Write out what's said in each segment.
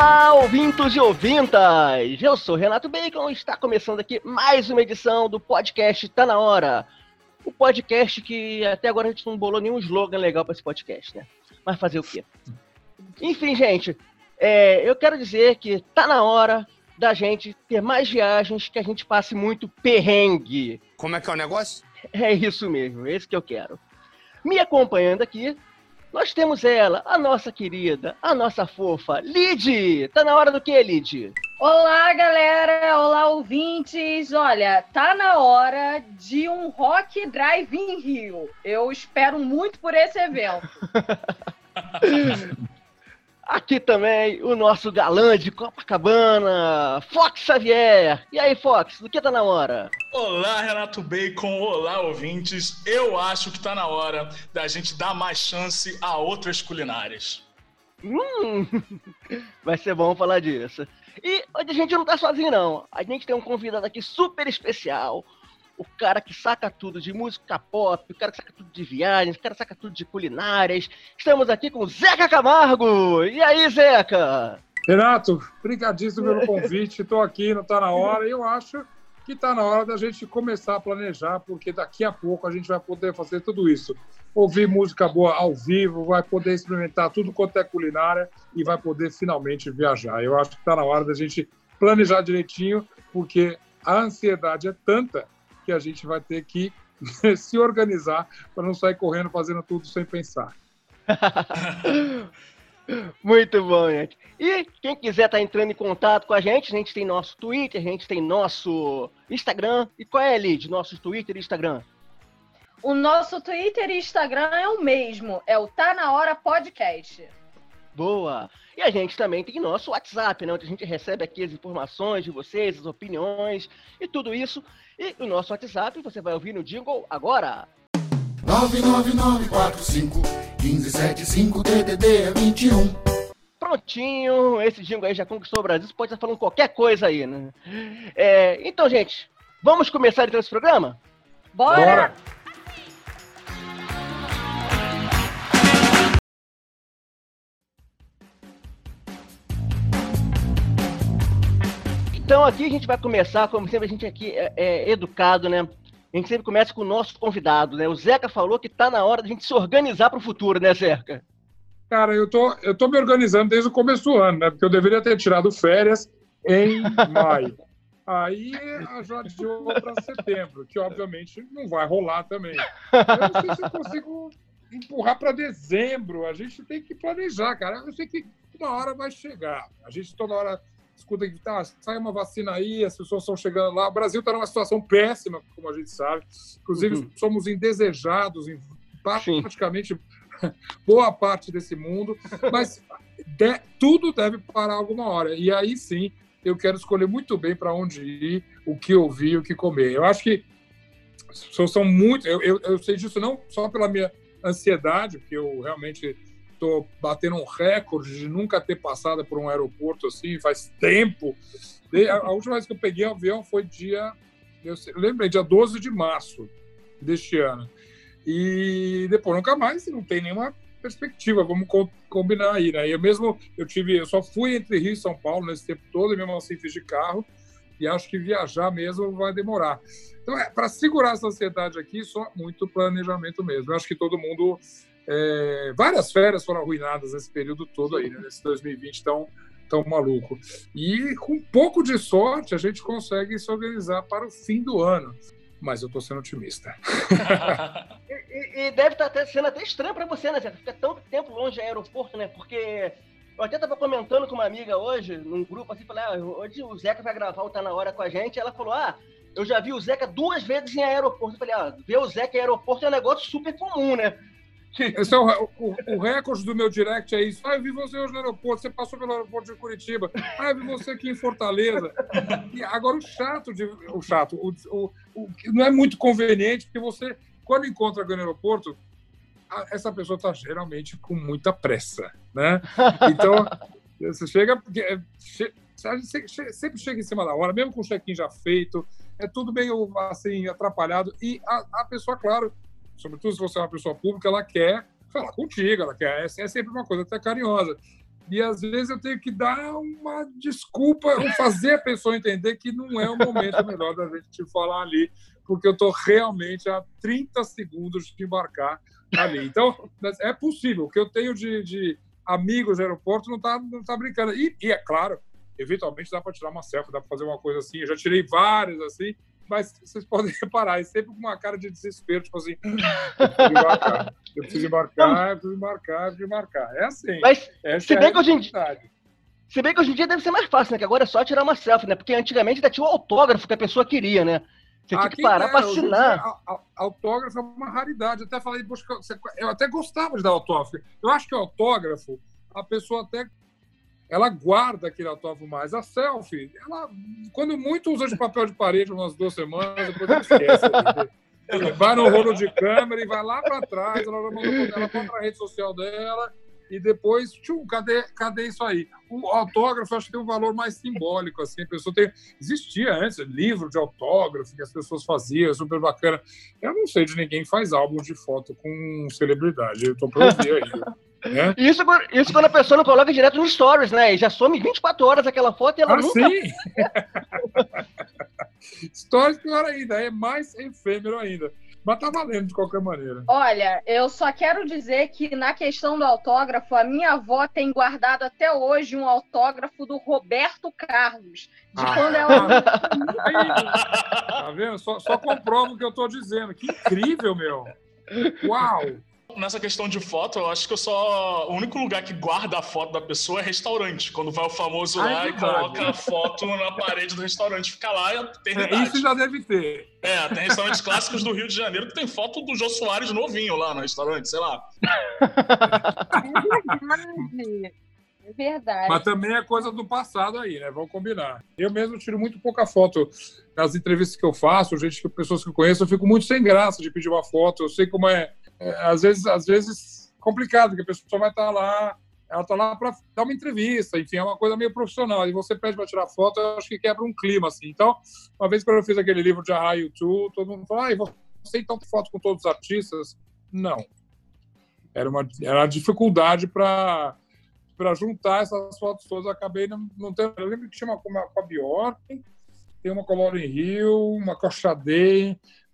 Olá, ouvintos e ouvintas! Eu sou Renato Bacon e está começando aqui mais uma edição do podcast Tá Na Hora. O podcast que até agora a gente não bolou nenhum slogan legal para esse podcast, né? Mas fazer o quê? Enfim, gente, é, eu quero dizer que tá na hora da gente ter mais viagens que a gente passe muito perrengue. Como é que é o negócio? É isso mesmo, é isso que eu quero. Me acompanhando aqui, nós temos ela, a nossa querida, a nossa fofa, Lid. Tá na hora do que, Lid? Olá, galera! Olá, ouvintes! Olha, tá na hora de um Rock Drive em Rio. Eu espero muito por esse evento. Aqui também o nosso galã de Copacabana, Fox Xavier. E aí, Fox, do que tá na hora? Olá, Renato Bacon. Olá, ouvintes. Eu acho que tá na hora da gente dar mais chance a outras culinárias. Hum, vai ser bom falar disso. E hoje a gente não tá sozinho, não. A gente tem um convidado aqui super especial o cara que saca tudo de música pop, o cara que saca tudo de viagens, o cara que saca tudo de culinárias. Estamos aqui com Zeca Camargo. E aí, Zeca? Renato, brigadíssimo pelo convite. Estou aqui, não está na hora. Eu acho que está na hora da gente começar a planejar, porque daqui a pouco a gente vai poder fazer tudo isso. Ouvir música boa ao vivo, vai poder experimentar tudo quanto é culinária e vai poder finalmente viajar. Eu acho que está na hora da gente planejar direitinho, porque a ansiedade é tanta que a gente vai ter que se organizar para não sair correndo fazendo tudo sem pensar. Muito bom, gente. E quem quiser estar tá entrando em contato com a gente, a gente tem nosso Twitter, a gente tem nosso Instagram. E qual é, Lid? Nosso Twitter e Instagram? O nosso Twitter e Instagram é o mesmo, é o Tá Na Hora Podcast. Boa! E a gente também tem nosso WhatsApp, né? Onde a gente recebe aqui as informações de vocês, as opiniões e tudo isso. E o nosso WhatsApp você vai ouvir no jingle agora. 999451575 DDD 21. Prontinho, esse jingle aí já conquistou o Brasil, você pode estar falando qualquer coisa aí, né? É, então, gente, vamos começar então esse programa? Bora! Bora. Então aqui a gente vai começar, como sempre a gente aqui é, é educado, né? A gente sempre começa com o nosso convidado, né? O Zeca falou que tá na hora da gente se organizar para o futuro, né, Zeca? Cara, eu tô, eu tô me organizando desde o começo do ano, né? Porque eu deveria ter tirado férias em maio. Aí adiou para setembro, que obviamente não vai rolar também. Eu não sei se eu consigo empurrar para dezembro. A gente tem que planejar, cara. Eu sei que uma hora vai chegar. A gente toda hora escuta que tá, sai uma vacina aí, as pessoas estão chegando lá. O Brasil está numa situação péssima, como a gente sabe. Inclusive, uhum. somos indesejados em praticamente Sim. boa parte desse mundo. Mas de, tudo deve parar alguma hora. E aí sim, eu quero escolher muito bem para onde ir, o que ouvir, o que comer. Eu acho que as pessoas são muito. Eu, eu, eu sei disso não só pela minha ansiedade, que eu realmente estou batendo um recorde de nunca ter passado por um aeroporto assim, faz tempo. A última vez que eu peguei avião foi dia, eu lembrei, dia 12 de março deste ano. E depois nunca mais, não tem nenhuma perspectiva, vamos combinar aí, né? Eu mesmo, eu tive, eu só fui entre Rio e São Paulo nesse tempo todo, e mesmo assim fiz de carro, e acho que viajar mesmo vai demorar. Então, é, para segurar essa ansiedade aqui, só muito planejamento mesmo. Eu acho que todo mundo é, várias férias foram arruinadas nesse período todo aí, né, nesse 2020 tão, tão maluco. E com um pouco de sorte, a gente consegue se organizar para o fim do ano. Mas eu estou sendo otimista. e, e, deve estar tá sendo até estranho para você, né, Zé? Ficar tanto tempo longe do aeroporto, né? Porque eu até estava comentando com uma amiga hoje, num grupo assim, falei, ah, hoje o Zeca vai gravar o Tá Na Hora com a gente. Ela falou, ah, eu já vi o Zeca duas vezes em aeroporto. Eu falei, ah, ver o Zeca em aeroporto é um negócio super comum, né? Esse é o, o, o, recorde do meu direct é isso. Ah, eu vi você hoje no aeroporto, você passou pelo aeroporto de Curitiba. Ah, eu vi você aqui em Fortaleza. E agora o chato, de, o chato, o, o, o não é muito conveniente, porque você, quando encontra alguém no aeroporto, essa pessoa está geralmente com muita pressa, né? Então, você chega, é, sempre chega em cima da hora, mesmo com o check-in já feito, é tudo meio assim atrapalhado e a, a pessoa, claro, sobretudo se você é uma pessoa pública, ela quer falar contigo, ela quer, é, é sempre uma coisa até carinhosa. E às vezes eu tenho que dar uma desculpa, fazer a pessoa entender que não é o momento melhor da gente falar ali, porque eu estou realmente a 30 segundos de embarcar ali. Então, é possível. O que eu tenho de, de amigos no aeroporto não está não tá brincando. E, e, é claro, eventualmente dá para tirar uma selfie, dá para fazer uma coisa assim. Eu já tirei várias assim, mas vocês podem reparar, é sempre com uma cara de desespero, tipo assim, eu preciso embarcar, eu preciso embarcar, eu preciso embarcar, eu preciso embarcar. É assim. Mas, se bem, é que hoje em dia, se bem que hoje em dia deve ser mais fácil, né? Que agora é só tirar uma selfie, né? Porque antigamente ainda tinha o autógrafo que a pessoa queria, né? Você tinha que parar para assinar. A, a, autógrafo é uma raridade. Eu até falei, eu até gostava de dar autógrafo. Eu acho que o autógrafo, a pessoa até ela guarda aquele autógrafo mais. A selfie, ela, quando muito usa de papel de parede umas duas semanas, depois ela esquece. vai no rolo de câmera e vai lá para trás, ela ela contra a rede social dela e depois, tchum, cadê, cadê isso aí? O autógrafo acho que tem um valor mais simbólico, assim, a pessoa tem... Existia antes livro de autógrafo que as pessoas faziam, super bacana. Eu não sei de ninguém que faz álbum de foto com celebridade, eu tô pra ouvir aí. Né? Isso, isso quando a pessoa não coloca direto no stories, né? E já some 24 horas aquela foto e ela ah, nunca... sim! stories pior ainda, é mais efêmero ainda. Mas tá valendo de qualquer maneira. Olha, eu só quero dizer que na questão do autógrafo, a minha avó tem guardado até hoje um autógrafo do Roberto Carlos. De ah. quando ela. tá vendo? Só, só comprova o que eu tô dizendo. Que incrível, meu! Uau! Nessa questão de foto, eu acho que eu só. O único lugar que guarda a foto da pessoa é restaurante. Quando vai o famoso ah, lá é e coloca a foto na parede do restaurante, fica lá e eternidade. É, isso já deve ter. É, tem restaurantes clássicos do Rio de Janeiro que tem foto do Jô Soares novinho lá no restaurante, sei lá. É verdade. Mas também é coisa do passado aí, né? Vamos combinar. Eu mesmo tiro muito pouca foto nas entrevistas que eu faço, gente, pessoas que eu conheço, eu fico muito sem graça de pedir uma foto. Eu sei como é às vezes, às vezes complicado, porque a pessoa vai estar lá, ela está lá para dar uma entrevista, enfim, é uma coisa meio profissional. E você pede para tirar foto, eu acho que quebra um clima, assim. Então, uma vez que eu fiz aquele livro de Arra YouTube, todo mundo falou, ah, você então foto com todos os artistas? Não. Era uma, era uma dificuldade para para juntar essas fotos todas, eu acabei não, não tendo. Eu lembro que tinha uma com a Bjork, tem uma com a Lauren Hill, uma com a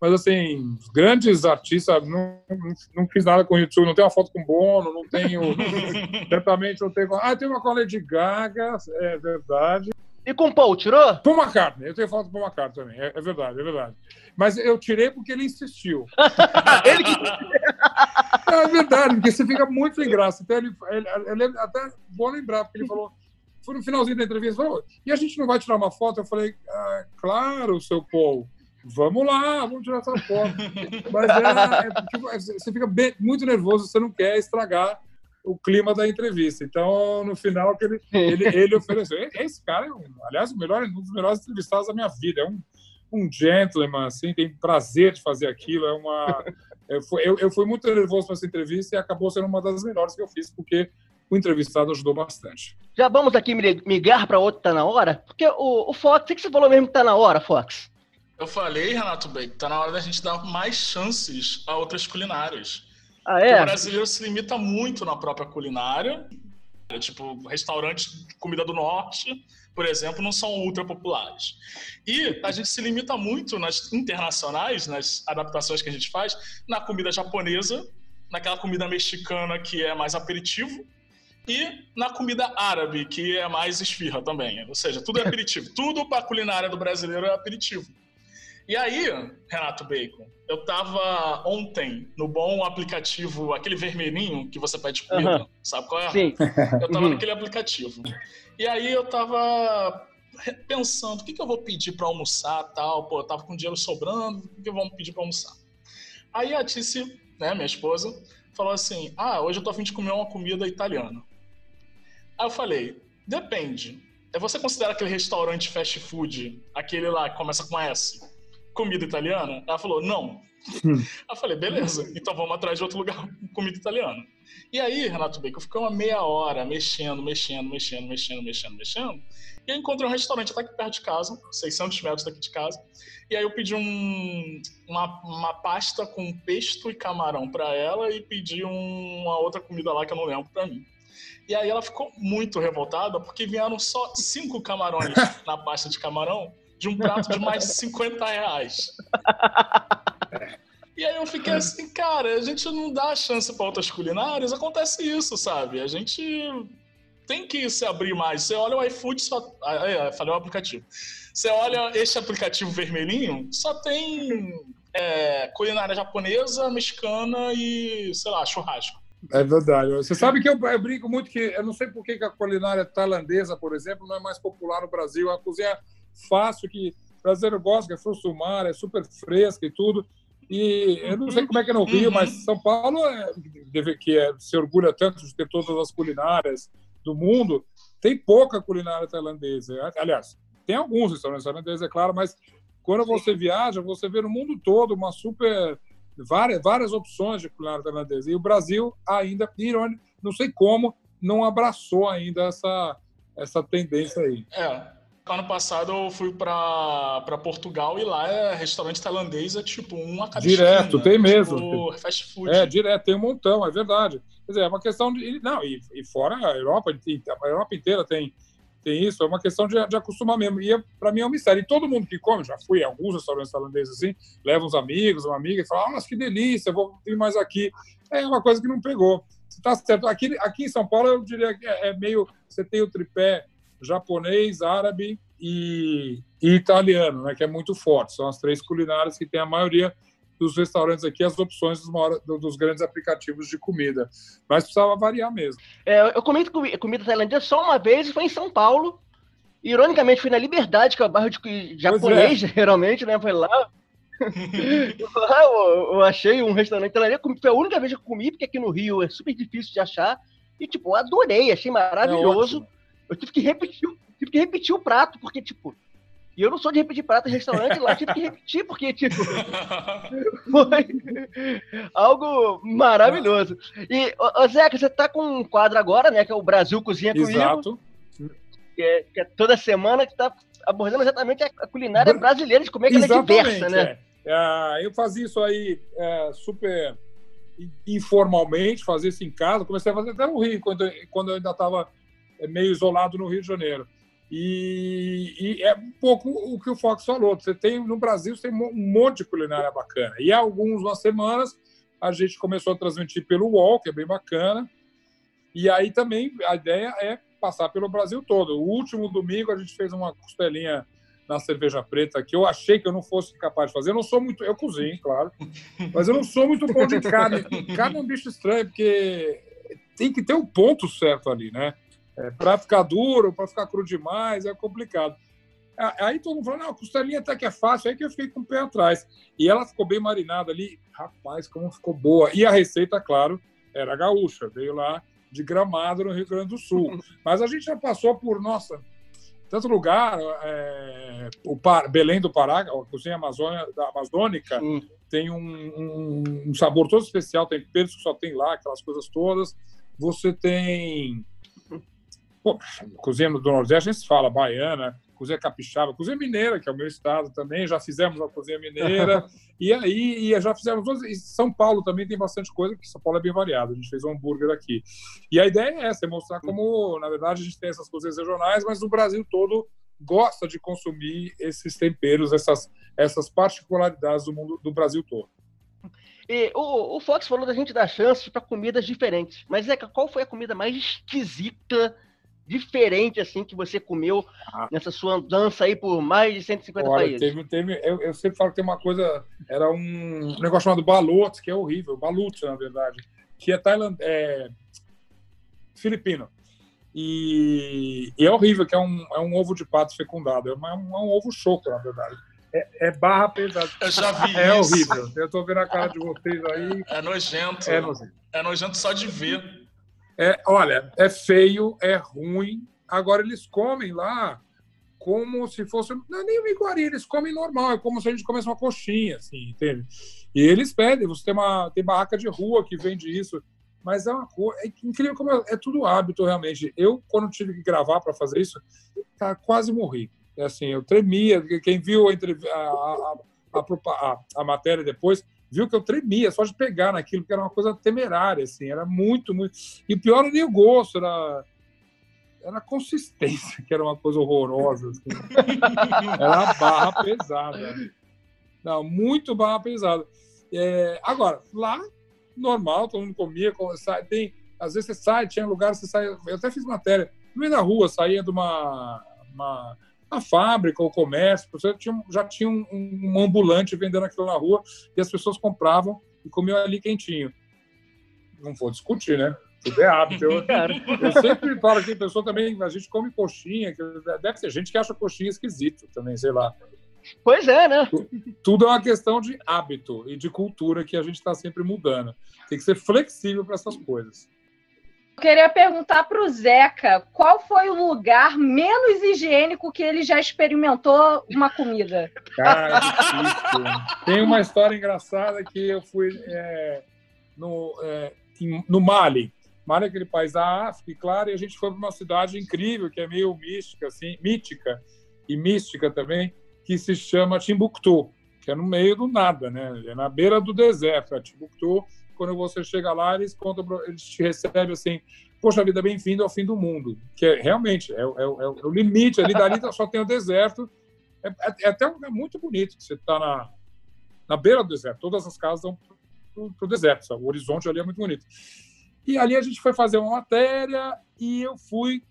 mas assim, grandes artistas, não, não, não fiz nada com o YouTube, não tenho uma foto com Bono, não tenho. certamente não tenho. Ah, tem uma com a Lady Gaga, é verdade. E com o Paul, tirou? Paul McCartney, eu tenho foto com Paul McCartney também, é, é, verdade, é verdade. Mas eu tirei porque ele insistiu. ele que... é verdade, porque você fica muito sem graça. Então, ele, ele, ele, até vou lembrar, porque ele falou, foi no finalzinho da entrevista, falou, e a gente não vai tirar uma foto? Eu falei, ah, claro, seu Paul vamos lá, vamos tirar essa foto. Mas é, é porque você fica bem, muito nervoso, você não quer estragar o clima da entrevista. Então, no final, ele, ele, ele ofereceu. Esse cara é, um, aliás, o melhor, um dos melhores entrevistados da minha vida. É um, um gentleman, assim, tem prazer de fazer aquilo. É uma. Eu, eu fui muito nervoso para essa entrevista e acabou sendo uma das melhores que eu fiz, porque o entrevistado ajudou bastante. Já vamos aqui migrar para outro tá na hora? Porque o, o Fox, o que você falou mesmo que tá na hora, Fox? Eu falei, Renato Bem, tá na hora da gente dar mais chances a outras culinárias. Ah, é? o brasileiro se limita muito na própria culinária. Tipo, restaurantes de comida do norte, por exemplo, não são ultra populares. E a gente se limita muito nas internacionais, nas adaptações que a gente faz, na comida japonesa, naquela comida mexicana que é mais aperitivo, e na comida árabe, que é mais esfirra também. Ou seja, tudo é aperitivo. tudo para a culinária do brasileiro é aperitivo. E aí, Renato Bacon, eu tava ontem no bom aplicativo, aquele vermelhinho que você pede comida, uhum. sabe qual é? Sim. Eu tava uhum. naquele aplicativo. E aí eu tava pensando, o que, que eu vou pedir para almoçar tal? Pô, eu tava com dinheiro sobrando, o que, que eu vou pedir para almoçar? Aí a Tice, né, minha esposa, falou assim, ah, hoje eu tô a fim de comer uma comida italiana. Aí eu falei, depende. É você considera aquele restaurante fast food, aquele lá que começa com S, comida italiana? Ela falou, não. Hum. Eu falei, beleza, então vamos atrás de outro lugar com comida italiana. E aí, Renato Bacon, ficou uma meia hora mexendo, mexendo, mexendo, mexendo, mexendo, mexendo. E eu encontrei um restaurante até aqui perto de casa, 600 metros daqui de casa. E aí eu pedi um, uma, uma pasta com pesto e camarão para ela e pedi um, uma outra comida lá que eu não lembro para mim. E aí ela ficou muito revoltada porque vieram só cinco camarões na pasta de camarão de um prato de mais de 50 reais. E aí eu fiquei assim, cara, a gente não dá chance para outras culinárias, acontece isso, sabe? A gente tem que se abrir mais. Você olha o iFood, só. Ah, é, falei o aplicativo. Você olha este aplicativo vermelhinho, só tem é, culinária japonesa, mexicana e, sei lá, churrasco. É verdade. Você sabe que eu, eu brinco muito que eu não sei por que a culinária tailandesa, por exemplo, não é mais popular no Brasil. A cozinha fácil que o brasileiro gosta, que é fruto do mar, é super fresca e tudo. E eu não sei como é que é no Rio, uhum. mas São Paulo, é, que é, se orgulha tanto de ter todas as culinárias do mundo, tem pouca culinária tailandesa. Aliás, tem alguns restaurantes tailandeses, é claro, mas quando você viaja, você vê no mundo todo uma super várias, várias opções de culinária tailandesa. E o Brasil ainda, irônico, não sei como, não abraçou ainda essa, essa tendência aí. É. Ano passado eu fui para Portugal e lá é restaurante tailandês é tipo um a cada Direto, esquina, tem mesmo. Tipo, fast food. É, direto, tem um montão, é verdade. Quer dizer, é uma questão de. Não, e, e fora a Europa, a Europa inteira tem tem isso, é uma questão de, de acostumar mesmo. E é, para mim é um mistério. E todo mundo que come, já fui em alguns restaurantes tailandeses assim, leva uns amigos, uma amiga e fala: ah, mas que delícia, vou vir mais aqui. É uma coisa que não pegou. Está certo. Aqui, aqui em São Paulo, eu diria que é, é meio. Você tem o tripé japonês, árabe e, e italiano, né, que é muito forte. São as três culinárias que tem a maioria dos restaurantes aqui as opções dos, maiores, dos grandes aplicativos de comida. Mas precisava variar mesmo. É, eu comi comida tailandesa só uma vez e foi em São Paulo. Ironicamente, foi na Liberdade, que é o bairro de japonês, é. geralmente, né? Foi lá. lá eu, eu, achei um restaurante tailandês. Foi a única vez que eu comi, porque aqui no Rio é super difícil de achar. E, tipo, adorei, achei maravilhoso. Eu tive que repetir, tive que repetir o prato, porque, tipo, e eu não sou de repetir prato em restaurante, lá tive que repetir, porque, tipo, foi algo maravilhoso. E, ô, Zeca, você tá com um quadro agora, né, que é o Brasil Cozinha Comigo. Exato. Que é, que é toda semana que tá abordando exatamente a culinária brasileira, de como é que ela é diversa, né? É. É, eu fazia isso aí é, super informalmente, fazia isso em casa. Comecei a fazer até no Rio, quando, quando eu ainda estava meio isolado no Rio de Janeiro. E, e, é um pouco o que o Fox falou. Você tem no Brasil você tem um monte de culinária bacana. E há algumas semanas a gente começou a transmitir pelo UOL, que é bem bacana. E aí também a ideia é passar pelo Brasil todo. O último domingo a gente fez uma costelinha na cerveja preta que eu achei que eu não fosse capaz de fazer. Eu não sou muito, eu cozinho, claro, mas eu não sou muito bom de carne. Carne é um bicho estranho porque tem que ter o um ponto certo ali, né? É, para ficar duro, para ficar cru demais, é complicado. Aí todo mundo falou, não, a costelinha até que é fácil, aí que eu fiquei com o pé atrás. E ela ficou bem marinada ali, rapaz, como ficou boa. E a receita, claro, era gaúcha, veio lá de Gramado, no Rio Grande do Sul. Mas a gente já passou por, nossa, tanto lugar, é, o Par, Belém do Pará, a cozinha amazônia, da amazônica, hum. tem um, um, um, sabor todo especial, tem peixe que só tem lá, aquelas coisas todas. Você tem cozinha do Nordeste, a gente fala baiana, cozinha capixaba, cozinha mineira, que é o meu estado também, já fizemos a cozinha mineira, e aí e já fizemos e São Paulo também tem bastante coisa, porque São Paulo é bem variado, a gente fez um hambúrguer aqui. E a ideia é essa, é mostrar como, na verdade, a gente tem essas cozinhas regionais, mas o Brasil todo gosta de consumir esses temperos, essas, essas particularidades do mundo do Brasil todo. E o, o Fox falou da gente dar chances para comidas diferentes, mas é qual foi a comida mais esquisita diferente assim que você comeu ah. nessa sua dança aí por mais de 150 Olha, países? Teve, teve, eu, eu, sempre falo que tem uma coisa, era um negócio chamado balut, que é horrível, balut na verdade, que é Tailand, é, filipino. E, e, é horrível, que é um, é um ovo de pato fecundado, é, uma, é um, ovo choco, na verdade. É, é, barra pesada. Eu já vi é isso. É horrível. Eu tô vendo a cara de vocês aí. É nojento. É nojento. É nojento só de ver. É, olha, é feio, é ruim. Agora eles comem lá como se fosse. Não é nem uma iguaria, eles comem normal, é como se a gente comesse uma coxinha, assim, entende? E eles pedem, você tem, uma, tem barraca de rua que vende isso, mas é uma coisa. É incrível como é, é tudo hábito, realmente. Eu, quando tive que gravar para fazer isso, tá, quase morri. É assim, eu tremia. Quem viu a, a, a, a, a matéria depois viu que eu tremia só de pegar naquilo, porque era uma coisa temerária, assim, era muito, muito. E o pior não nem o gosto, era, era a consistência, que era uma coisa horrorosa. Assim. Era uma barra pesada. Não, muito barra pesada. É, agora, lá, normal, todo mundo comia, tem, às vezes você sai, tinha lugar, você sai. Eu até fiz matéria, no meio da rua, saía de uma. uma a fábrica, o comércio, você tinha, já tinha um, um, ambulante vendendo aquilo na rua e as pessoas compravam e comiam ali quentinho. Não vou discutir, né? Tudo é hábito. Eu, eu sempre falo que a pessoa também, a gente come coxinha, deve ter gente que acha coxinha esquisito também, sei lá. Pois é, né? Tudo é uma questão de hábito e de cultura que a gente está sempre mudando. Tem que ser flexível para essas coisas. Queria perguntar para o Zeca qual foi o lugar menos higiênico que ele já experimentou uma comida. Cara, difícil. Tem uma história engraçada que eu fui é, no, é, no Mali. Mali é aquele país da África, claro, e a gente foi para uma cidade incrível, que é meio mística, assim, mítica e mística também, que se chama Timbuktu, que é no meio do nada, né? É na beira do deserto, é Timbuktu. Quando você chega lá, eles contam, eles te recebem assim, poxa vida, bem-vindo ao fim do mundo, que é realmente é, é, é, é o limite. Ali dali só tem o deserto. É, é, é até um, muito bonito você está na, na beira do deserto. Todas as casas dão para o deserto, sabe? o horizonte ali é muito bonito. E ali a gente foi fazer uma matéria e eu fui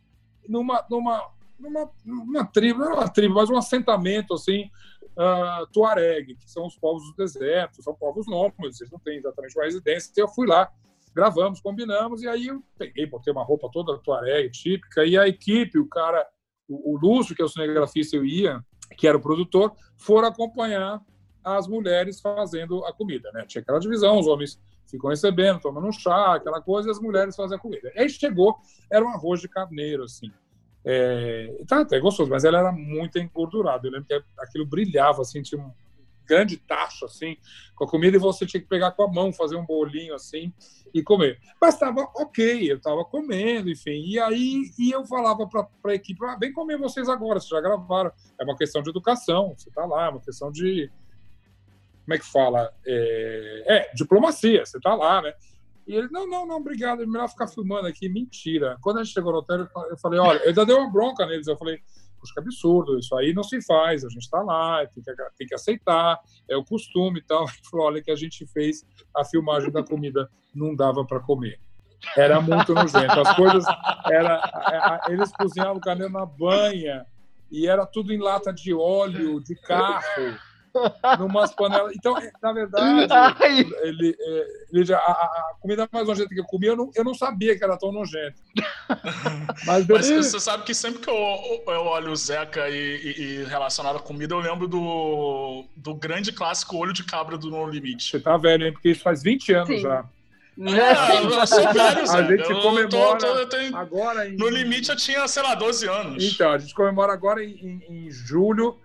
numa, numa numa, numa tribo, não era uma tribo, mas um assentamento assim, uh, tuareg, que são os povos do deserto, são povos nômades, eles não têm exatamente uma residência. Então eu fui lá, gravamos, combinamos, e aí eu peguei, botei uma roupa toda tuareg, típica, e a equipe, o cara, o, o Lúcio, que é o cinegrafista, eu ia, que era o produtor, foram acompanhar as mulheres fazendo a comida, né? Tinha aquela divisão, os homens ficam recebendo, tomando um chá, aquela coisa, e as mulheres fazem a comida. Aí chegou, era um arroz de carneiro, assim. É, tá até gostoso, mas ela era muito engordurada. Eu lembro que aquilo brilhava, assim, tinha um grande tacho, assim, com a comida, e você tinha que pegar com a mão, fazer um bolinho, assim, e comer. Mas estava ok, eu estava comendo, enfim. E aí e eu falava para a equipe, ah, vem comer vocês agora, vocês já gravaram. É uma questão de educação, você está lá, é uma questão de... Como é que fala? É, é diplomacia, você está lá, né? E ele, não, não, não, obrigado, é melhor ficar filmando aqui. Mentira. Quando a gente chegou no hotel, eu falei, olha, eu ainda dei uma bronca neles. Eu falei, poxa, que absurdo, isso aí não se faz, a gente está lá, tem que, tem que aceitar, é o costume e tal. Ele falou, olha, que a gente fez a filmagem da comida, não dava para comer. Era muito nojento. As coisas, era, eles cozinhavam carne na banha, e era tudo em lata de óleo, de carro numas panelas. Então, na verdade, ele, é, ele já, a, a, comida mais nojenta que eu comi, eu não, eu não sabia que era tão nojenta. Mas, Mas você sabe que sempre que eu, eu olho o Zeca e, e, e, relacionado à comida, eu lembro do, do grande clássico Olho de Cabra do No Limite. Você tá velho, hein? Porque isso faz 20 anos Sim. já. É, sou velho, A gente eu comemora tô, tô, tenho... agora em... No limite eu tinha, sei lá, 12 anos. Então, a gente comemora agora em, em, em julho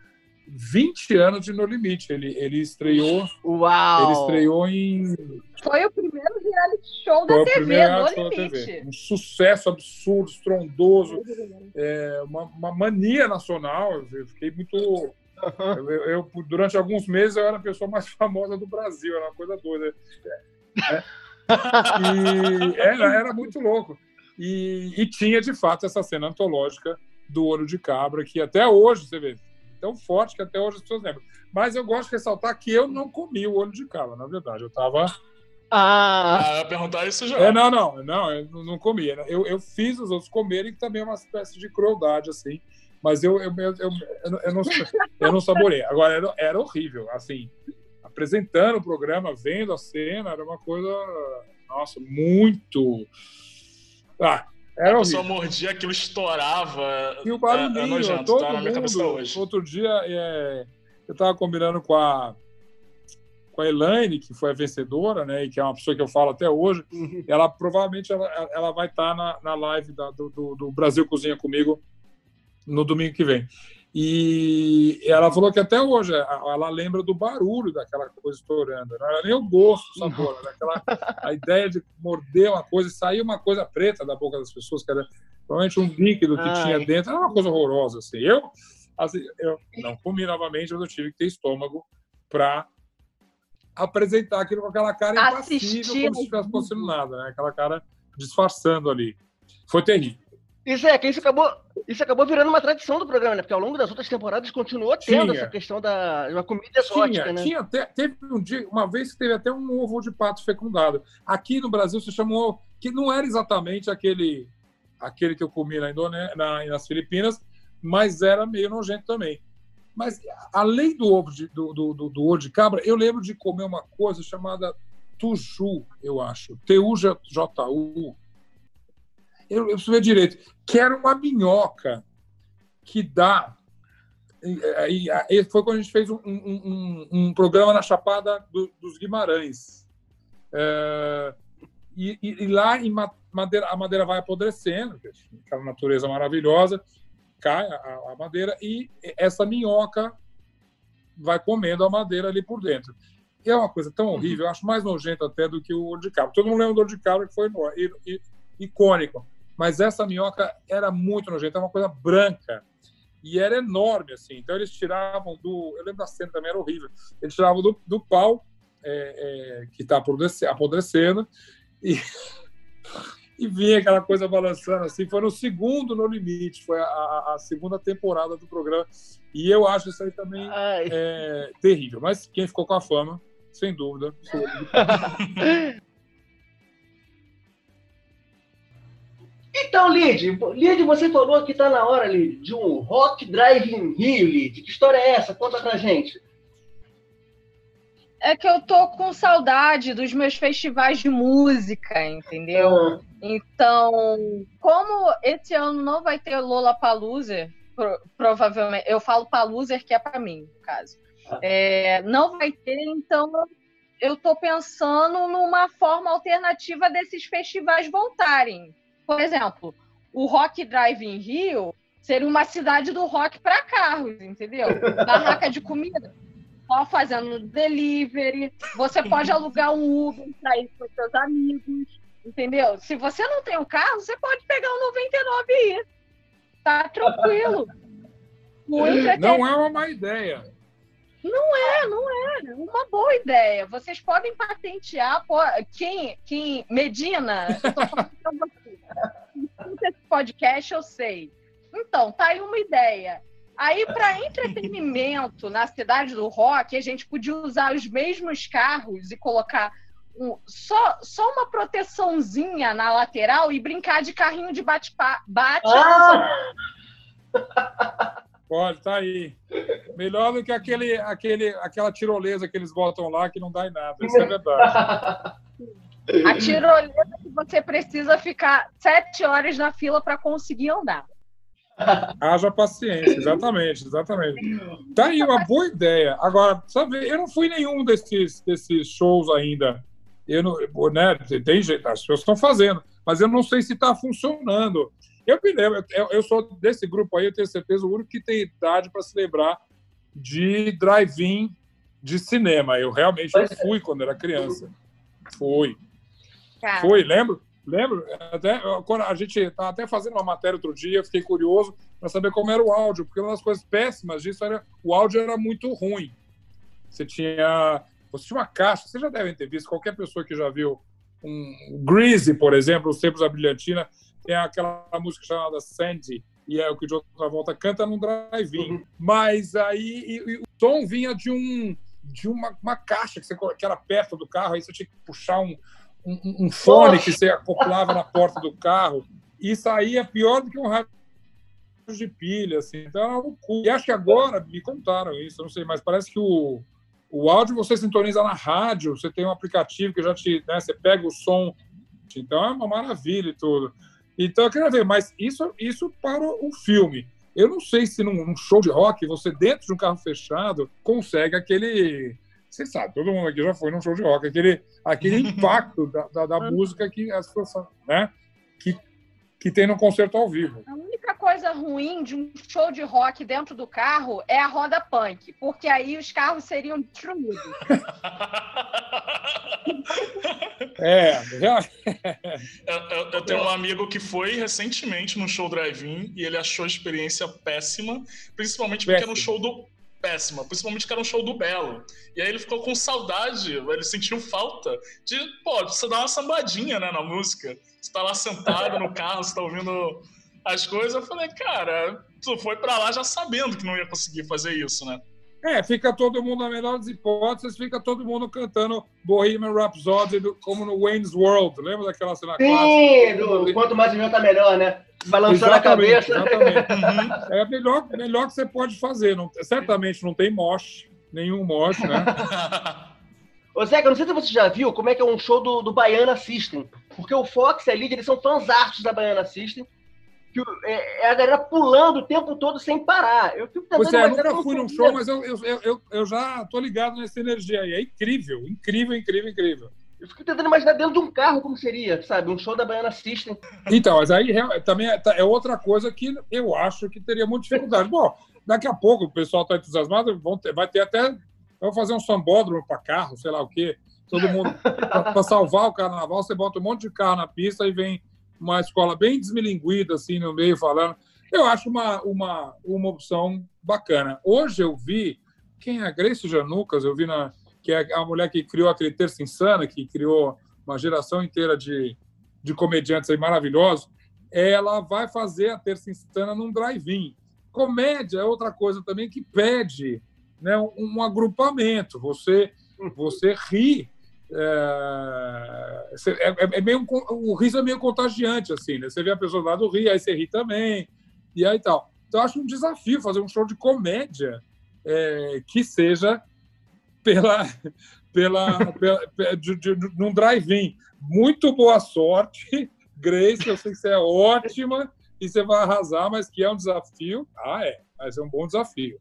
20 anos de No Limite. Ele, ele estreou. Uau! Ele estreou em. Foi o primeiro reality show da TV, No Limite. TV. Um sucesso absurdo, estrondoso, é, uma, uma, mania nacional. Eu fiquei muito. Eu, eu, durante alguns meses, eu era a pessoa mais famosa do Brasil, era uma coisa doida. É. E era, era muito louco. E, e tinha, de fato, essa cena antológica do Olho de Cabra, que até hoje, você vê, tão forte que até hoje as pessoas lembram. Mas eu gosto de ressaltar que eu não comi o olho de cabra, na verdade. Eu estava. Ah, ah, perguntar isso já. É, não, não, não, eu não comia. Eu, eu fiz os outros comerem, que também é uma espécie de crueldade, assim. Mas eu, eu, eu, eu, eu, não, eu não saborei. Agora, era, era horrível, assim. Apresentando o programa, vendo a cena, era uma coisa, nossa, muito. Ah, era a pessoa mordia, aquilo estourava. E o barulhinho, é, é nojento, todo tá mundo. Outro dia, é, eu estava combinando com a, com a Elaine, que foi a vencedora, né, e que é uma pessoa que eu falo até hoje. Uhum. Ela provavelmente ela, ela vai estar tá na, na live da, do, do Brasil Cozinha Comigo no domingo que vem. E ela falou que até hoje ela lembra do barulho daquela coisa estourando. Não era nem o gosto, o sabor, era aquela, a ideia de morder uma coisa e sair uma coisa preta da boca das pessoas, que era provavelmente um líquido que Ai. tinha dentro. Era uma coisa horrorosa. Assim. Eu, assim, eu não comi novamente, mas eu tive que ter estômago para apresentar aquilo com aquela cara impassível, como se estivesse acontecendo nada, né? Aquela cara disfarçando ali. Foi terrível. Isso é, que isso acabou, isso acabou virando uma tradição do programa, né? Porque ao longo das outras temporadas continuou tendo Tinha. essa questão da uma comida exótica, Tinha, né? tinha até, teve um dia, uma vez que teve até um ovo de pato fecundado. Aqui no Brasil se chamou, que não era exatamente aquele, aquele que eu comi na Indone... na, nas Filipinas, mas era meio nojento também. Mas além do ovo de, do, do, do, do ovo de cabra, eu lembro de comer uma coisa chamada tuju, eu acho. T-U-J-U. Eu, eu preciso ver direito. Que era uma minhoca que dá. E, e- foi quando a gente fez um, um- um- um programa na Chapada do- dos Guimarães. É, e, e- lá em Ma- madeira, a madeira vai apodrecendo, que aquela natureza maravilhosa, cai a, a madeira e essa minhoca vai comendo a madeira ali por dentro. É uma coisa tão horrível, eu acho mais nojento até do que o olho de cabra. Todo mundo lembra do olho de cabra, que foi icônico. Mas essa minhoca era muito nojenta, era uma coisa branca. E era enorme, assim. Então eles tiravam do. Eu lembro da cena também, era horrível. Eles tiravam do, do pau, é, é, que está apodrecendo, e, e vinha aquela coisa balançando assim. Foi no segundo No Limite, foi a, a- a segunda temporada do programa. E eu acho isso aí também é, terrível. Mas quem ficou com a fama, sem dúvida, foi Então, Lid, Lid, você falou que tá na hora, Lid, de um Rock Drive em Rio, Lid. Que história é essa? Conta pra gente. É que eu tô com saudade dos meus festivais de música, entendeu? Ah, Então, como esse ano não vai ter Lollapalooza, pro, provavelmente, eu falo Paluser que é para mim, no caso. É, não vai ter, então eu tô pensando numa forma alternativa desses festivais voltarem. Por exemplo, o Rock Drive em Rio seria uma cidade do rock para carros, entendeu? Barraca de comida, só fazendo delivery. Você pode alugar um Uber para ir com seus amigos, entendeu? Se você não tem um carro, você pode pegar um 99 e ir. Tá tranquilo. Não é uma má ideia. é, não é. Uma boa ideia. Vocês podem patentear. Quem, quem Medina, eu tô falando pra você. Escuta esse podcast, eu sei. Então, tá aí uma ideia. Aí, para entretenimento na cidade do rock, a gente podia usar os mesmos carros e colocar um- só, só uma proteçãozinha na lateral e brincar de carrinho de bate-pa- bate. Ah! Pode, tá aí. Melhor do que aquele, aquele, aquela tirolesa que eles botam lá que não dá em nada. Isso é verdade. A tirolesa que você precisa ficar sete horas na fila para conseguir andar. Haja paciência, exatamente, exatamente. Tá aí uma boa ideia. Agora, sabe, eu não fui em nenhum desses, desses shows ainda. Eu não, né, tem jeito, as pessoas estão fazendo, mas eu não sei se está funcionando. Eu me lembro, eu, eu sou desse grupo aí, eu tenho certeza, o único que tem idade para se lembrar de drive-in de cinema. Eu realmente eu fui quando era criança. Fui. Cara, Foi, lembro? Lembro? Até, quando a gente estava até fazendo uma matéria outro dia, eu fiquei curioso para saber como era o áudio, porque uma das coisas péssimas disso era o áudio era muito ruim. Você tinha, você tinha uma caixa, vocês já devem ter visto, qualquer pessoa que já viu um Greasy, por exemplo, Os Tempos da Brilhantina, tem aquela música chamada Sandy, e é o que o John Travolta canta num drive-in. Mas aí e- e o som vinha de um de uma, uma caixa que, você, que era perto do carro, aí você tinha que puxar um, um, um fone que você acoplava na porta do carro e saía pior do que um rádio de pilha, assim. Então era uma loucura. E acho que agora me contaram isso, não sei, mas parece que o, o áudio você sintoniza na rádio, você tem um aplicativo que já te, né, você pega o som, então é uma maravilha e tudo. Então eu queria ver, mas isso, isso para o filme. Eu não sei se num, num show de rock, você dentro de um carro fechado, consegue aquele. Você sabe, todo mundo aqui já foi num show de rock, aquele, aquele impacto da, da, da música que as pessoas, né? Que, que tem no concerto ao vivo. a única coisa ruim de um show de rock dentro do carro é a roda punk, porque aí os carros seriam destruídos. É, já- Eu, eu- eu tenho um amigo que foi recentemente no show drive-in e ele achou a experiência péssima, principalmente porque era um show do péssima, principalmente que era um show do Belo. E aí ele ficou com saudade, ele sentiu falta de, pô, você dar uma sambadinha, né, na música. Você tá lá sentado no carro, você tá ouvindo as coisas. Eu falei, cara, tu foi para lá já sabendo que não ia conseguir fazer isso, né? É, fica todo mundo, na melhor das hipóteses, fica todo mundo cantando Bohemian Rhapsody como no Wayne's World. Lembra daquela cena Sim, do, quanto mais tá melhor, né? Balançando a cabeça. Exatamente. Uhum. É melhor, melhor que você pode fazer. Não, certamente não tem mosh, nenhum mosh, né? Ô Zeca, não sei se você já viu como é que é um show do, do Baiana System. Porque o Fox e a Lídia, eles são fãs artes da Baiana System que é, é, a galera pulando o tempo todo sem parar. Eu fico pois é, eu nunca fui num show, mas eu, eu, eu, eu já tô ligado nessa energia aí. É incrível, incrível, incrível, incrível. Eu fico tentando imaginar dentro de um carro como seria, sabe? Um show da Baiana System. Então, mas aí também é, é outra coisa que eu acho que teria muita dificuldade. Bom, daqui a pouco o pessoal está entusiasmado, vão ter, vai ter até. Vamos fazer um sambódromo para carro, sei lá o quê. Todo mundo. para salvar o carnaval, você bota um monte de carro na pista e vem uma escola bem desmilinguida, assim, no meio, falando. Eu acho uma, uma, uma opção bacana. Hoje eu vi, quem é a Grace Janucas, eu vi na, que é a mulher que criou aquele Terça Insana, que criou uma geração inteira de, de comediantes aí maravilhosos, ela vai fazer a Terça Insana num drive-in. Comédia é outra coisa também que pede né, um, agrupamento. Você, você ri é, é, é, meio o riso é meio contagiante assim né? você vê a pessoa do lado rir aí você ri também e aí tal então acho um desafio fazer um show de comédia é, que seja pela pela, pela de, de, de, num drive-in muito boa sorte Grace eu sei que você é ótima e você vai arrasar mas que é um desafio ah é mas é um bom desafio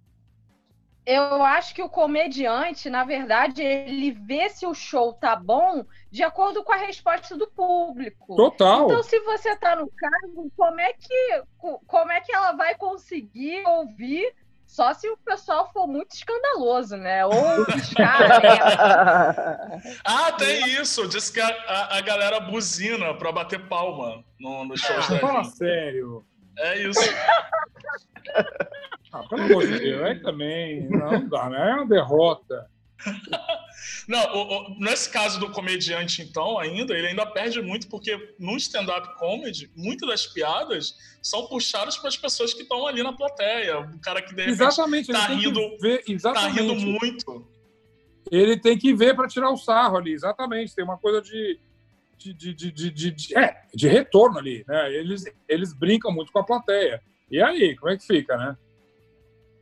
eu acho que o comediante, na verdade, ele vê se o show tá bom de acordo com a resposta do público. Total. Então, se você tá no carro, como é que, como é que ela vai conseguir ouvir só se o pessoal for muito escandaloso, né? Ou piscar, né? Ah, tem isso. Diz que a, a, a galera buzina para bater palma no, no show. Ah, fala sério. É isso. Ah, pelo amor de Deus, aí também não dá, né? É uma derrota. Não, o, o, nesse caso do comediante, então, ainda, ele ainda perde muito, porque no stand-up comedy, muitas das piadas são puxadas para as pessoas que estão ali na plateia. O cara que de repente exatamente, tá rindo, ver, exatamente. tá rindo muito. Ele tem que ver para tirar o sarro ali, exatamente. Tem uma coisa de. De, de, de, de, de, é, de retorno ali, né? Eles, eles brincam muito com a plateia. E aí, como é que fica, né?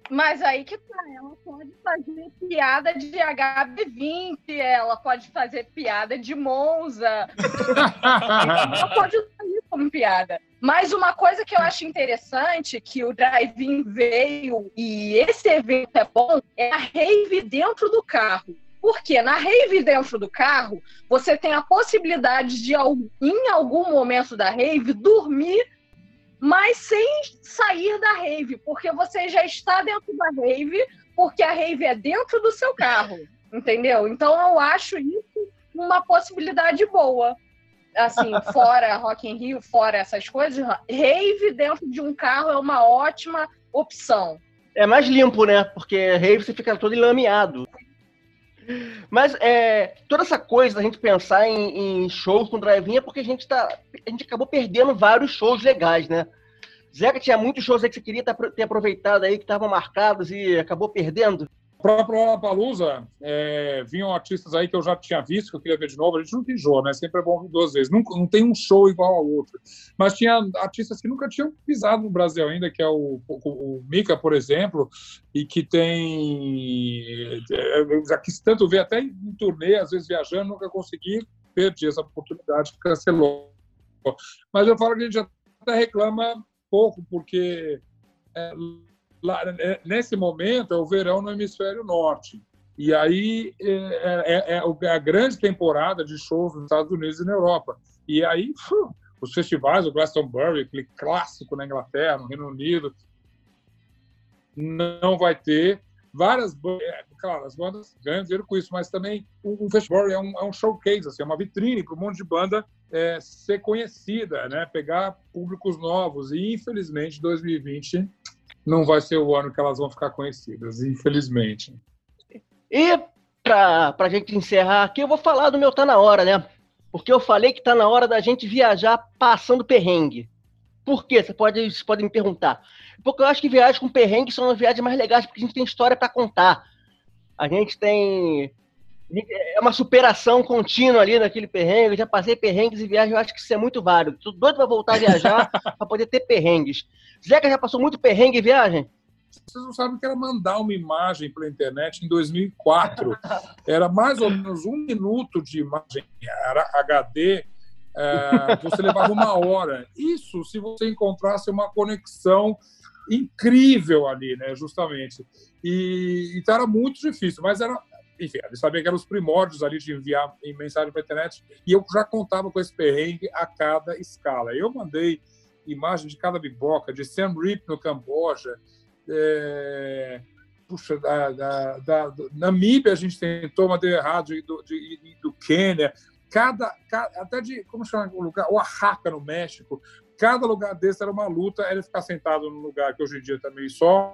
Mas aí que tá, ela pode fazer piada de HB20, ela pode fazer piada de Monza. ela pode usar isso como piada. Mas uma coisa que eu acho interessante, que o Drive-In veio e esse evento é bom, é a rave dentro do carro. Porque na rave dentro do carro, você tem a possibilidade de, em algum momento da rave, dormir mas sem sair da rave, porque você já está dentro da rave, porque a rave é dentro do seu carro, entendeu? Então eu acho isso uma possibilidade boa. Assim, fora Rock in Rio, fora essas coisas, rave dentro de um carro é uma ótima opção. É mais limpo, né? Porque rave você fica todo enlameado. Mas é, toda essa coisa da gente pensar em, em shows com drive-in é porque a gente, tá, a gente acabou perdendo vários shows legais, né? Zeca, tinha muitos shows aí que você queria ter aproveitado aí, que estavam marcados e acabou perdendo? Próprio Lollapalooza, é, vinham artistas aí que eu já tinha visto, que eu queria ver de novo. A gente tem jogo, né? Sempre é bom duas vezes. Não, não tem um show igual ao outro. Mas tinha artistas que nunca tinham pisado no Brasil ainda, que é o, o, o Mika, por exemplo, e que tem. É, já quis tanto ver até em turnê, às vezes viajando, nunca consegui, perdi essa oportunidade, cancelou. Mas eu falo que a gente até reclama pouco, porque é, lá, é, nesse momento é o verão no hemisfério norte. E aí é, é, é, é a grande temporada de shows nos Estados Unidos e na Europa. E aí os festivais, o Glastonbury, aquele clássico na Inglaterra, no Reino Unido, não vai ter. Várias bandas, é, claro, as bandas ganham dinheiro com isso, mas também o, festival é um, é um showcase, assim, é uma vitrine para um monte de banda é, ser conhecida, né? pegar públicos novos. E, infelizmente, 2020 não vai ser o ano que elas vão ficar conhecidas, infelizmente. E pra, pra gente encerrar aqui, eu vou falar do meu Tá Na Hora, né? Porque eu falei que tá na hora da gente viajar passando perrengue. Por quê? Você pode, você pode me perguntar. Porque eu acho que viagens com perrengue são as viagens mais legais, porque a gente tem história para contar. A gente tem. É uma superação contínua ali naquele perrengue. Eu já passei perrengues e viagens, eu acho que isso é muito válido. Tô doido pra voltar a viajar para poder ter perrengues. Zeca já passou muito perrengue em viagem? Vocês não sabem que era mandar uma imagem pela internet em 2004. Era mais ou menos um minuto de imagem, era HD, é, você levava uma hora. Isso se você encontrasse uma conexão incrível ali, né? Justamente. E, então era muito difícil, mas era. Enfim, eles sabiam que eram os primórdios ali de enviar mensagem para a internet e eu já contava com esse perrengue a cada escala. Eu mandei imagem de cada biboca, de Sam Reap no Camboja, é, puxa, da, da, da, Namíbia a gente tentou, mas deu errado, do, de, do Quênia, cada, cada, até de, como chama o lugar? Oaxaca, no México, cada lugar desse era uma luta, era ficar sentado num lugar que hoje em dia também só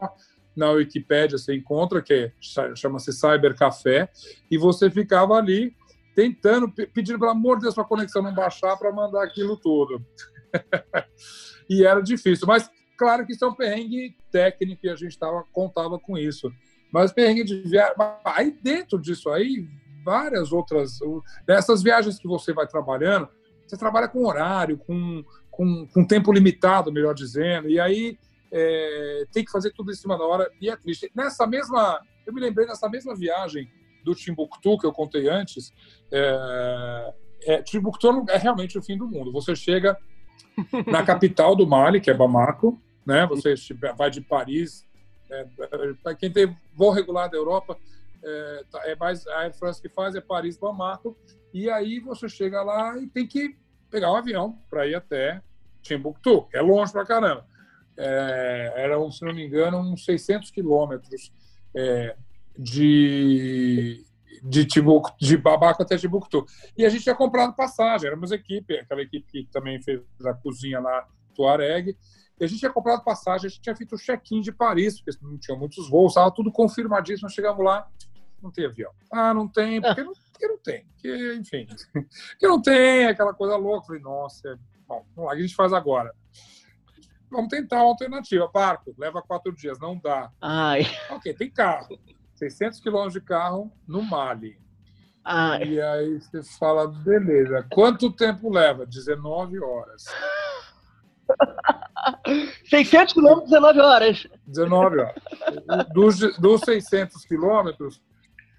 na Wikipédia você encontra, que é, chama-se Cyber Café, e você ficava ali tentando, pedindo pelo amor de Deus para a conexão não baixar para mandar aquilo tudo. e era difícil, mas Claro que isso é um perrengue técnico e a gente tava, contava com isso. Mas perrengue de viagem. Aí dentro disso aí, várias outras. Dessas viagens que você vai trabalhando, você trabalha com horário, com, com, com tempo limitado, melhor dizendo, e aí é, tem que fazer tudo em cima da hora e é triste. Nessa mesma. Eu me lembrei nessa mesma viagem do Timbuktu que eu contei antes. É, é, Timbuktu é realmente o fim do mundo. Você chega na capital do Mali, que é Bamako, né? Você vai de Paris, é, é para quem tem voo regular da Europa, é, tá, é, mais a Air France que faz é Paris Bamako e aí você chega lá e tem que pegar um avião para ir até Timbuktu, é longe para caramba. É, eram, se não me engano, uns 600 quilômetros é, de de, de Babaco até Timbuktu. E a gente tinha comprado passagem, éramos equipe, aquela equipe que também fez a cozinha lá, Tuareg, e a gente tinha comprado passagem, a gente tinha feito o check-in de Paris, porque não tinha muitos voos, estava tudo confirmadíssimo. Chegamos lá, não tem avião. Ah, não tem, porque não, porque não tem. Porque, enfim, porque não tem, aquela coisa louca. Falei, nossa, bom, vamos lá, o que a gente faz agora? Vamos tentar uma alternativa. Barco, leva quatro dias, não dá. Ai. Ok, tem carro. 600 quilômetros de carro no Mali. Ai. E aí você fala, beleza, quanto tempo leva? 19 horas. 600 quilômetros, 19 horas. 19 horas. Dos, dos 600 quilômetros,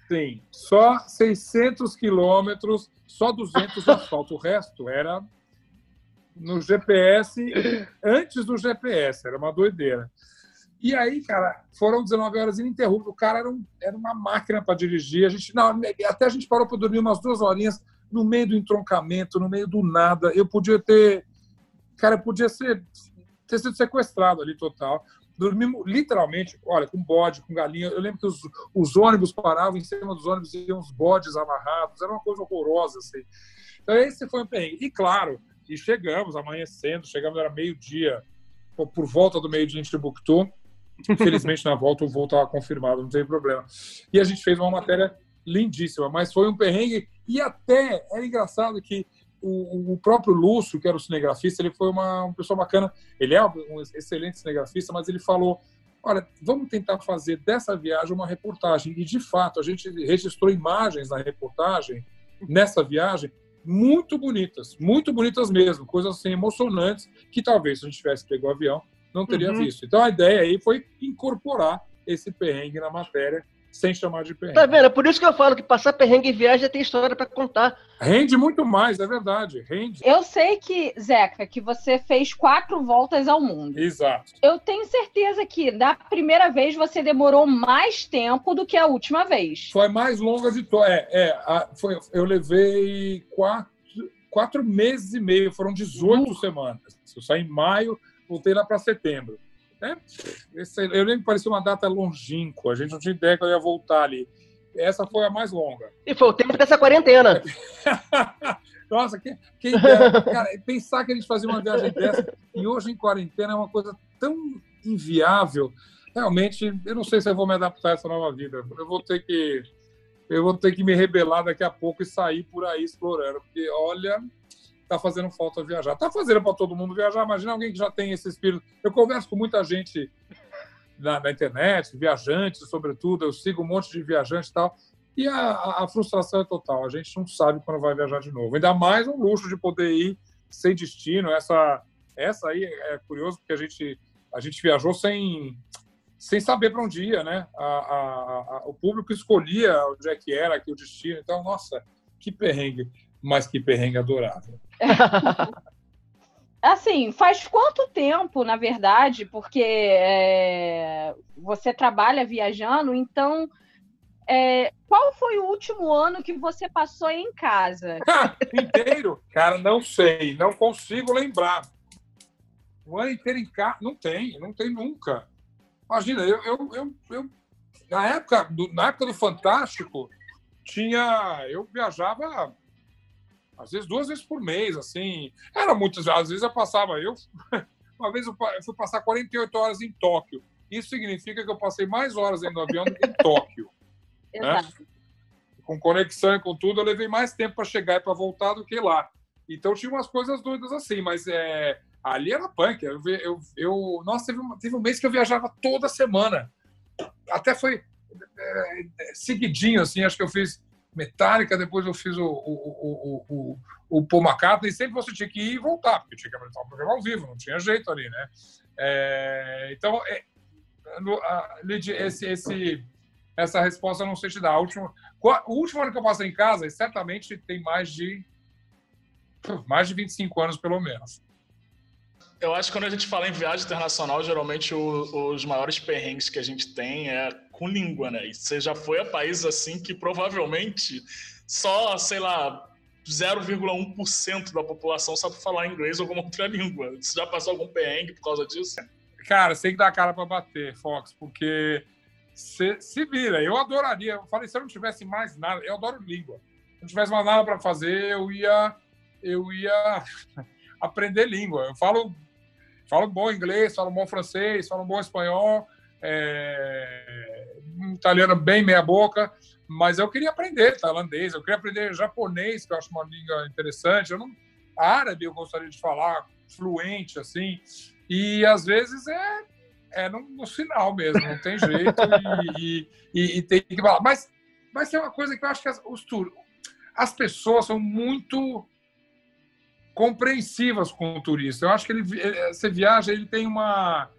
tem só 600 quilômetros, só 200 de asfalto. O resto era no GPS, antes do GPS, era uma doideira. E aí, cara, foram 19 horas ininterruptas. O cara era, um, era uma máquina para dirigir. A gente, não, até a gente parou para dormir umas duas horinhas no meio do entroncamento, no meio do nada. Eu podia ter cara podia ser ter sido sequestrado ali total. Dormimos literalmente, olha, com bode, com galinha. Eu lembro que os, os ônibus paravam, em cima dos ônibus iam uns bodes amarrados, era uma coisa horrorosa, assim. Então, esse foi um perrengue. E claro, e chegamos amanhecendo, chegamos, era meio-dia, por volta do meio-dia em Timbuktu. Infelizmente, na volta, o voo estava confirmado, não tem problema. E a gente fez uma matéria lindíssima, mas foi um perrengue. E até é engraçado que o, o, próprio Lúcio, que era o cinegrafista, ele foi uma, uma pessoa bacana. Ele é um excelente cinegrafista, mas ele falou: olha, vamos tentar fazer dessa viagem uma reportagem. E, de fato, a gente registrou imagens na reportagem, nessa viagem, muito bonitas, muito bonitas mesmo, coisas assim emocionantes, que talvez se a gente tivesse pego o avião, não teria uhum. visto. Então, a ideia aí foi incorporar esse perrengue na matéria sem chamar de perrengue. Tá vendo? É por isso que eu falo que passar perrengue em viagem tem história para contar. Rende muito mais, é verdade. Rende. Eu sei que, Zeca, que você fez quatro voltas ao mundo. Exato. Eu tenho certeza que da primeira vez você demorou mais tempo do que a última vez. Foi mais longa de todas. É, é a, foi, eu levei quatro, quatro meses e meio, foram 18 uh. semanas. Eu saí em maio, voltei lá para setembro. Né? Esse, eu lembro que parecia uma data longínqua, a gente não tinha ideia que eu ia voltar ali. Essa foi a mais longa. E foi o tempo dessa quarentena. Nossa, quem, quem cara, pensar que a gente fazia uma viagem dessa e hoje em quarentena é uma coisa tão inviável, realmente, eu não sei se eu vou me adaptar a essa nova vida. Eu vou ter que eu vou ter que me rebelar daqui a pouco e sair por aí explorando, porque olha, tá fazendo falta viajar. Tá fazendo para todo mundo viajar. Imagina alguém que já tem esse espírito. Eu converso com muita gente na, na, internet, viajantes, sobretudo. Eu sigo um monte de viajantes e tal. E a, a, a, frustração é total. A gente não sabe quando vai viajar de novo. Ainda mais um luxo de poder ir sem destino. Essa, essa aí é curioso porque a gente a gente viajou sem sem saber para onde ia, né? A, a, a, o público escolhia onde é que era, aqui o destino. Então, nossa, que perrengue, mas que perrengue adorável. assim, faz quanto tempo, na verdade, porque é, você trabalha viajando, então é, qual foi o último ano que você passou em casa? inteiro? Cara, não sei, não consigo lembrar. O ano inteiro em casa, não tem, não tem nunca. Imagina, eu, eu, eu, eu na, época do, na época do Fantástico, tinha. Eu viajava às vezes duas vezes por mês, assim. Era muitas, às vezes eu passava. Eu, uma vez eu fui passar 48 horas em Tóquio. Isso significa que eu passei mais horas dentro do avião do que em Tóquio. Né? Com conexão e com tudo, eu levei mais tempo para chegar e para voltar do que lá. Então tinha umas coisas doidas assim, mas é, Ali era punk. Eu, eu, eu nossa, teve um, teve um mês que eu viajava toda semana. Até foi é, seguidinho, assim. Acho que eu fiz Metallica, depois eu fiz o, o, o, o, o Paul McCartney. E sempre você tinha que ir e voltar, porque tinha que apresentar o programa ao vivo, não tinha jeito ali, né? É, então, é, no, a, esse, esse, essa resposta eu não sei te dar. A última, o último ano que eu passei em casa, certamente tem mais de mais de 25 anos, pelo menos. Eu acho que quando a gente fala em viagem internacional, geralmente o, os maiores perrengues que a gente tem é com língua, né? E você já foi a países assim que provavelmente só, sei lá, 0,1% da população sabe falar inglês ou alguma outra língua. Você já passou algum perrengue por causa disso? Cara, você tem que dar cara para bater, Fox, porque se, se vira. Eu adoraria. Eu falei, se eu não tivesse mais nada, eu adoro língua. Se não tivesse mais nada para fazer, eu ia, eu ia aprender língua. Eu falo Falo bom inglês, falo bom francês, falo bom espanhol, é, um italiano bem meia boca, mas eu queria aprender tailandês, eu queria aprender japonês, que eu acho uma língua interessante. Eu não, árabe eu gostaria de falar fluente assim, e às vezes é é no, no final mesmo, não tem jeito e, e, e, tem que falar. Mas, mas tem uma coisa que eu acho que as, os as pessoas são muito compreensivas com o turista. Eu acho que ele, você viaja, ele tem uma,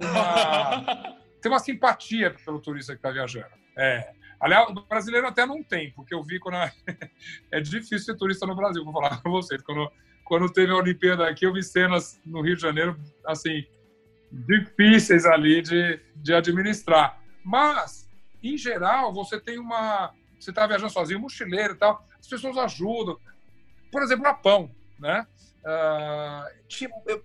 uma tem uma simpatia pelo turista que está viajando. É. Aliás, o brasileiro até não tem, porque eu vi quando é difícil ser turista no Brasil, vou falar com vocês. Quando, quando teve a Olimpíada aqui, eu vi cenas no Rio de Janeiro assim difíceis ali de, de administrar. Mas, em geral, você tem uma. Você está viajando sozinho, mochileiro e tal, as pessoas ajudam. Por exemplo, Japão né? Uh, eu,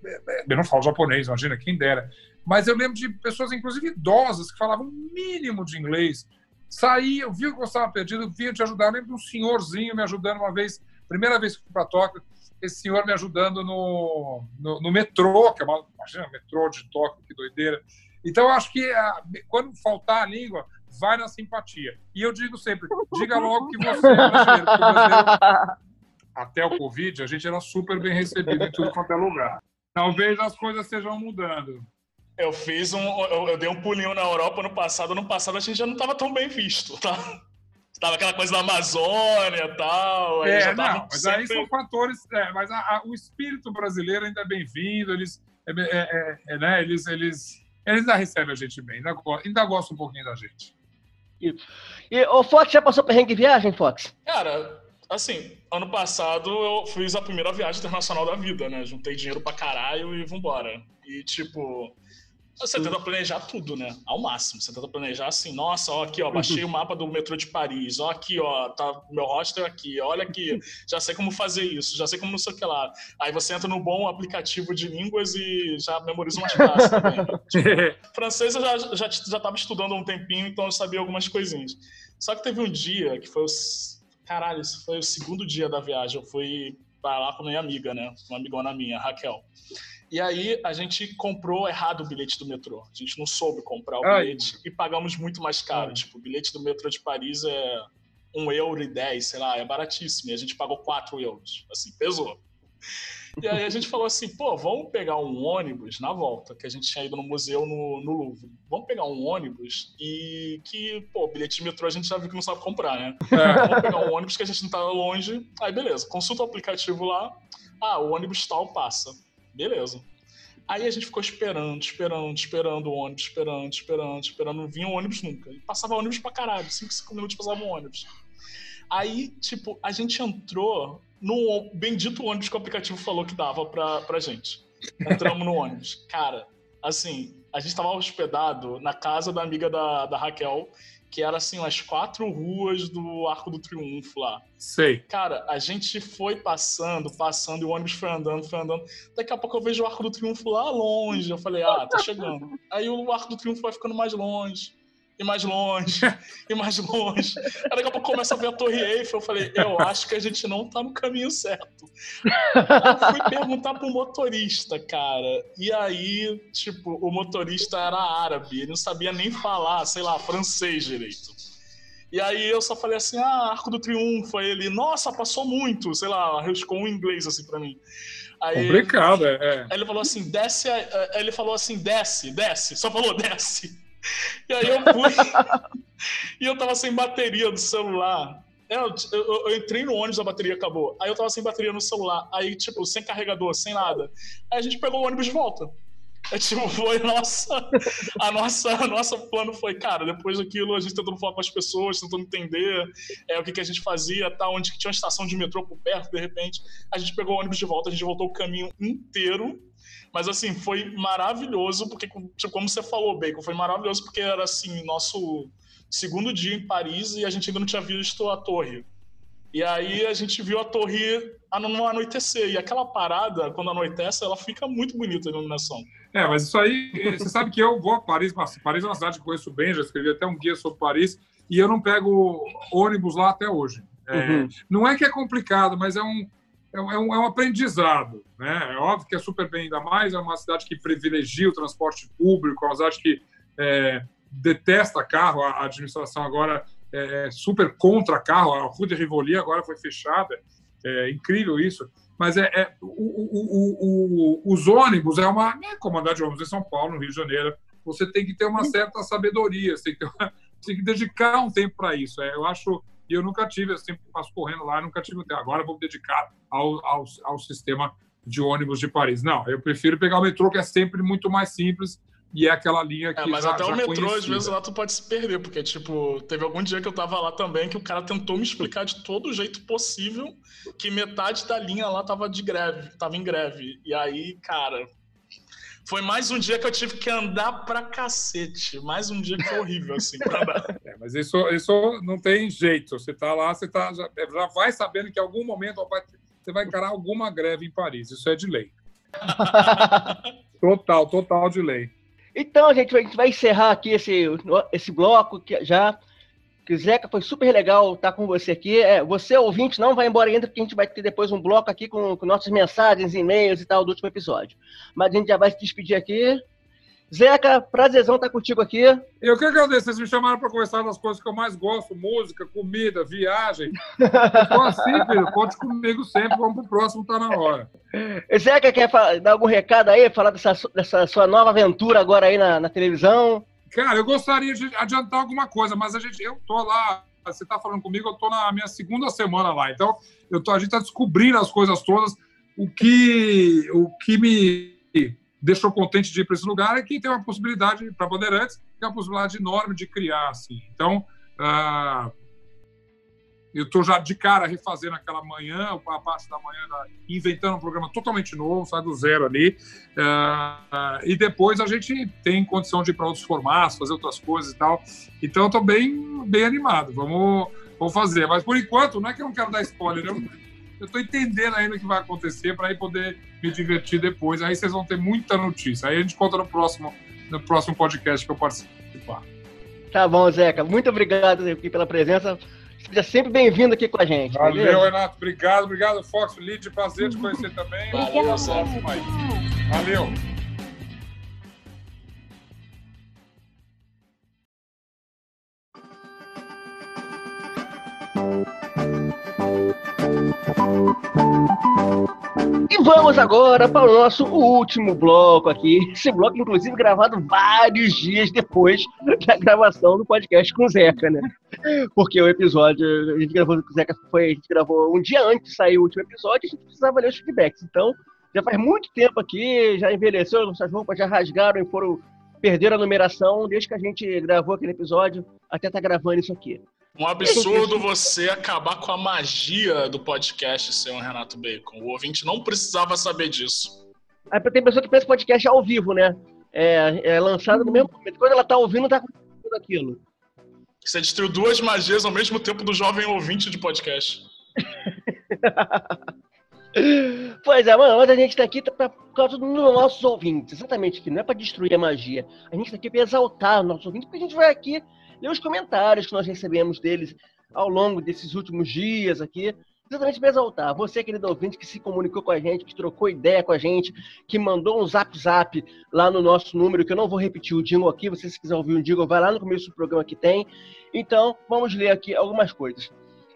eu, não falo japonês, imagina, quem dera. Mas eu lembro de pessoas, inclusive idosas, que falavam um mínimo de inglês. Saíam, viu que eu estava perdido, vinham te ajudar. Eu lembro de um senhorzinho me ajudando uma vez, primeira vez que fui para Tóquio, esse senhor me ajudando no, no, no, metrô, que é uma, imagina, metrô de Tóquio, que doideira. Então, eu acho que a, quando faltar a língua, vai na simpatia. E eu digo sempre, diga logo que você é brasileiro, o brasileiro até o Covid, a gente era super bem recebido em tudo quanto é lugar. Talvez as coisas estejam mudando. Eu fiz um. Eu, eu, dei um pulinho na Europa no passado. No passado a gente já não estava tão bem visto, tá? Tava aquela coisa da Amazônia e tal. Aí é, não, mas sempre... aí são fatores. É, mas a, a, o espírito brasileiro ainda é bem-vindo. Eles, é, é, é, é, né, eles, eles, eles ainda recebem a gente bem, ainda, ainda gostam um pouquinho da gente. E, e o Fox já passou perrengue de viagem, Fox? Cara, assim, ano passado eu fiz a primeira viagem internacional da vida, né? Juntei dinheiro pra caralho e vambora. E, tipo, você tenta planejar tudo, né? Ao máximo. Você tenta planejar assim, nossa, ó, aqui, ó, baixei o mapa do metrô de Paris, ó, aqui, ó, tá meu hostel aqui, olha aqui, já sei como fazer isso, já sei como não sei o que lá. Aí você entra no bom aplicativo de línguas e já memoriza umas frases também. tipo, francês eu já, já, já tava estudando há um tempinho, então eu sabia algumas coisinhas. Só que teve um dia que foi os Caralho, esse foi o segundo dia da viagem. Eu fui para lá com minha amiga, né? Uma amigona minha, Raquel. E aí a gente comprou errado o bilhete do metrô. A gente não soube comprar o Ai. bilhete e pagamos muito mais caro. Ai. Tipo, o bilhete do metrô de Paris é um euro e dez, sei lá, é baratíssimo. E a gente pagou quatro euros. Assim, pesou. E aí a gente falou assim, pô, vamos pegar um ônibus na volta, que a gente tinha ido no museu no, no Louvre. Vamos pegar um ônibus e que, pô, bilhete de metrô a gente já viu que não sabe comprar, né? É. Vamos pegar um ônibus que a gente não tá longe. Aí, beleza, consulta o aplicativo lá. Ah, o ônibus tal passa. Beleza. Aí a gente ficou esperando, esperando, esperando o ônibus, esperando, esperando, esperando. Não vinha ônibus nunca. E passava ônibus pra caralho. 5, 5 minutos passava um ônibus. Aí, tipo, a gente entrou no bendito ônibus que o aplicativo falou que dava pra, pra gente. Entramos no ônibus. Cara, assim, a gente tava hospedado na casa da amiga da, da Raquel, que era assim, umas quatro ruas do Arco do Triunfo lá. Sei. Cara, a gente foi passando, passando, e o ônibus foi andando, foi andando. Daqui a pouco eu vejo o Arco do Triunfo lá longe. Eu falei, ah, tá chegando. Aí o Arco do Triunfo vai ficando mais longe, e mais longe, e mais longe. Aí daqui a pouco começa a ver a Torre Eiffel. Eu falei, eu acho que a gente não tá no caminho certo. Eu fui perguntar pro motorista, cara. E aí, tipo, o motorista era árabe, ele não sabia nem falar, sei lá, francês direito. E aí eu só falei assim, ah, Arco do Triunfo. Aí ele, nossa, passou muito, sei lá, arriscou um inglês assim pra mim. Aí, Complicado, é. é. Aí ele falou assim, desce. Aí ele falou assim, desce, desce. Só falou desce. E aí eu fui. e eu tava sem bateria do celular. É, Eu, eu- eu entrei no ônibus, a bateria acabou. Aí eu tava sem bateria no celular. Aí, tipo, sem carregador, sem nada. Aí a gente pegou o ônibus de volta. É tipo, foi nossa. A nossa, a nossa plano foi, cara, depois daquilo, a gente tentando falar com as pessoas, tentando entender é, o que, que a gente fazia, tá, onde tinha uma estação de metrô por perto, de repente. A gente pegou o ônibus de volta, a gente voltou o caminho inteiro. Mas assim, foi maravilhoso, porque, tipo, como você falou, Bacon, foi maravilhoso porque era assim, nosso segundo dia em Paris e a gente ainda não tinha visto a torre. E aí a gente viu a torre no anoitecer. E aquela parada, quando anoitece, ela fica muito bonita a iluminação. É, mas isso aí, você sabe que eu vou a Paris, mas Paris é uma cidade que eu conheço bem, já escrevi até um guia sobre Paris, e eu não pego ônibus lá até hoje. É, Uhum. Não é que é complicado, mas é um, é um, é um- é um aprendizado. Né? É óbvio que é super bem, ainda mais, é uma cidade que privilegia o transporte público, é uma cidade que é, detesta carro, a administração agora é é super contra carro, a Rua de Rivoli agora foi fechada, é incrível isso. Mas é, é- o- o- o- os ônibus é uma. Não é como andar de ônibus em São Paulo, no Rio de Janeiro. Você tem que ter uma certa sabedoria, você tem que, uma- tem que dedicar um tempo para isso. É, eu acho. E eu nunca tive, eu sempre passo correndo lá, nunca tive o tempo. Agora eu vou me dedicar ao, ao, ao sistema de ônibus de Paris. Não, eu prefiro pegar o metrô, que é sempre muito mais simples e é aquela linha que É, mas já, até já o metrô, às vezes, lá tu pode se perder, porque, tipo, teve algum dia que eu tava lá também que o cara tentou me explicar de todo jeito possível que metade da linha lá tava de greve, tava em greve. E aí, cara, foi mais um dia que eu tive que andar pra cacete. Mais um dia que foi horrível, assim, pra andar. É, mas isso, isso não tem jeito. Você está lá, você tá, já, já vai sabendo que em algum momento vai- você vai encarar alguma greve em Paris. Isso é de lei. Total, total de lei. Então, gente, a gente vai encerrar aqui esse, esse bloco que já. Que Zeca foi super legal estar com você aqui. É, você, ouvinte, não vai embora ainda, porque a gente vai ter depois um bloco aqui com, com nossas mensagens, e-mails e tal do último episódio. Mas a gente já vai se despedir aqui. Zeca, prazerzão estar contigo aqui. Eu que agradeço. Vocês me chamaram para conversar das coisas que eu mais gosto: música, comida, viagem. Eu sou assim, filho. Conte comigo sempre. Vamos pro próximo, tá na hora. Zeca, quer dar algum recado aí? Falar dessa, dessa sua nova aventura agora aí na, na televisão? Cara, eu gostaria de adiantar alguma coisa, mas a gente, eu tô lá. Você tá falando comigo, eu tô na minha segunda semana lá. Então, eu tô, a gente tá descobrindo as coisas todas. O que, o que me deixou contente de ir para esse lugar é que tem uma possibilidade para Bandeirantes, tem uma possibilidade enorme de criar, assim. Então, ah, eu estou já de cara refazendo aquela manhã, a parte da manhã, inventando um programa totalmente novo, sai do zero ali. Ah, e depois a gente tem condição de ir para outros formatos, fazer outras coisas e tal. Então, estou bem, bem animado. Vamos, vamos fazer. Mas, por enquanto, não é que eu não quero dar spoiler. Eu estou entendendo ainda o que vai acontecer para aí poder me divertir depois. Aí vocês vão ter muita notícia. Aí a gente conta no próximo, no próximo podcast que eu participar. Tá bom, Zeca. Muito obrigado aqui pela presença. Seja sempre bem-vindo aqui com a gente. Valeu, beleza? Renato. Obrigado, obrigado, Fox Lead. Prazer te conhecer também. Valeu, aí. Valeu. E vamos agora para o nosso último bloco aqui. Esse bloco, inclusive, gravado vários dias depois da gravação do podcast com o Zeca, né? Porque o episódio, a gente gravou com o Zeca, foi, a gente gravou um dia antes de sair o último episódio, a gente precisava ler os feedbacks. Então, já faz muito tempo aqui, já envelheceu, nossas roupas já rasgaram e foram perderam a numeração desde que a gente gravou aquele episódio até tá gravando isso aqui. Um absurdo você acabar com a magia do podcast, senhor Renato Bacon. O ouvinte não precisava saber disso. Aí tem pessoa que pensa podcast ao vivo, né? É, é lançado no mesmo momento. Quando ela tá ouvindo, tá acontecendo tudo aquilo. Você destruiu duas magias ao mesmo tempo do jovem ouvinte de podcast. Pois é, mano, mas a gente tá aqui pra, por causa dos nossos ouvintes. Exatamente, que não é pra destruir a magia. A gente tá aqui pra exaltar os nossos ouvintes, porque a gente vai aqui ler os comentários que nós recebemos deles ao longo desses últimos dias aqui. Exatamente para exaltar. Você, querido ouvinte, que se comunicou com a gente, que trocou ideia com a gente, que mandou um zap zap lá no nosso número, que eu não vou repetir o jingle aqui, você se quiser ouvir o jingle, vai lá no começo do programa que tem. Então, vamos ler aqui algumas coisas.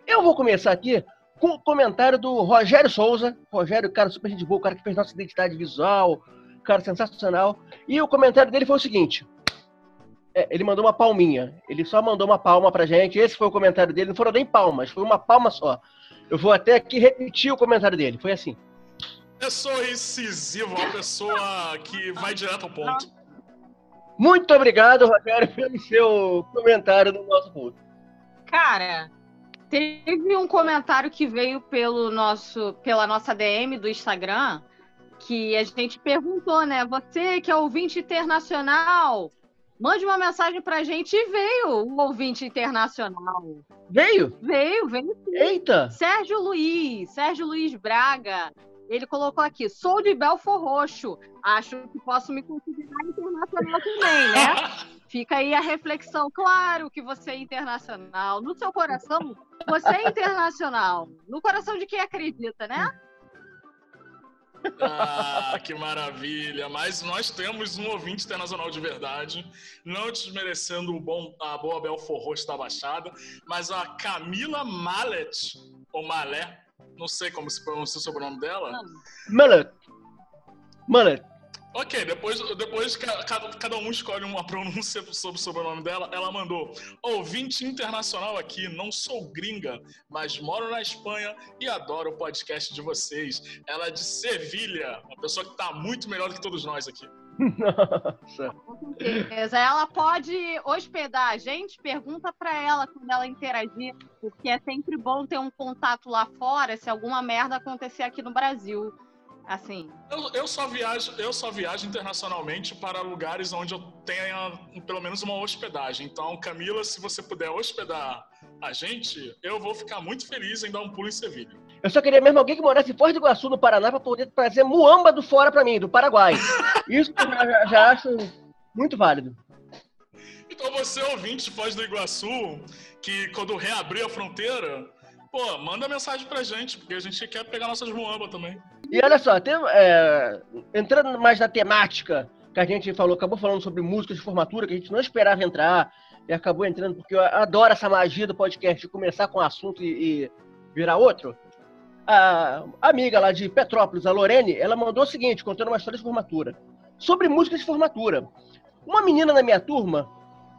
Eu vou começar aqui com o comentário do Rogério Souza. Rogério, cara, super gente boa, cara que fez nossa identidade visual, cara sensacional. E o comentário dele foi o seguinte: é, ele mandou uma palminha. Ele só mandou uma palma pra gente. Esse foi o comentário dele. Não foram nem palmas, foi uma palma só. Eu vou até aqui repetir o comentário dele. Foi assim. Pessoa incisiva, uma pessoa que vai direto ao ponto. Muito obrigado, Rogério, pelo seu comentário no nosso post. Cara, teve um comentário que veio pelo nosso, pela nossa DM do Instagram, que a gente perguntou, né? Você que é ouvinte internacional, mande uma mensagem pra gente e veio um ouvinte internacional. Veio? Veio, veio sim. Eita! Sérgio Luiz, Sérgio Luiz Braga. Ele colocou aqui: sou de Belfor Roxo. Acho que posso me considerar internacional também, né? Fica aí a reflexão. Claro que você é internacional. No seu coração, você é internacional. No coração de quem acredita, né? Ah, que maravilha! Mas nós temos um ouvinte internacional de verdade, não desmerecendo o bom, a boa Belfor Roxo da Baixada, mas a Camila Mallet, ou Malé, não sei como se pronuncia o sobrenome dela. Mullet. Mullet. Ok, depois, depois ca- cada, cada um escolhe uma pronúncia sobre o sobrenome dela. Ela mandou: ouvinte internacional aqui, não sou gringa, mas moro na Espanha e adoro o podcast de vocês. Ela é de Sevilha, uma pessoa que tá muito melhor do que todos nós aqui. Nossa. Com certeza. Ela pode hospedar a gente, pergunta para ela quando ela interagir, porque é sempre bom ter um contato lá fora se alguma merda acontecer aqui no Brasil. Assim, Eu, eu só viajo, eu só viajo internacionalmente para lugares onde eu tenha pelo menos uma hospedagem. Então, Camila, se você puder hospedar a gente, eu vou ficar muito feliz em dar um pulo em Sevilha. Eu só queria mesmo alguém que morasse em Foz do Iguaçu, no Paraná, pra poder trazer muamba do fora pra mim, do Paraguai. Isso eu já, já- acho muito válido. Então você, ouvinte de Foz do Iguaçu, que quando reabrir a fronteira, pô, manda mensagem pra gente, porque a gente quer pegar nossas muambas também. E olha só, tem, é, entrando mais na temática que a gente falou, acabou falando sobre músicas de formatura, que a gente não esperava entrar, e acabou entrando, porque eu adoro essa magia do podcast de começar com um assunto e, e virar outro. A amiga lá de Petrópolis, a Lorene, ela mandou o seguinte, contando uma história de formatura. Sobre músicas de formatura. Uma menina na minha turma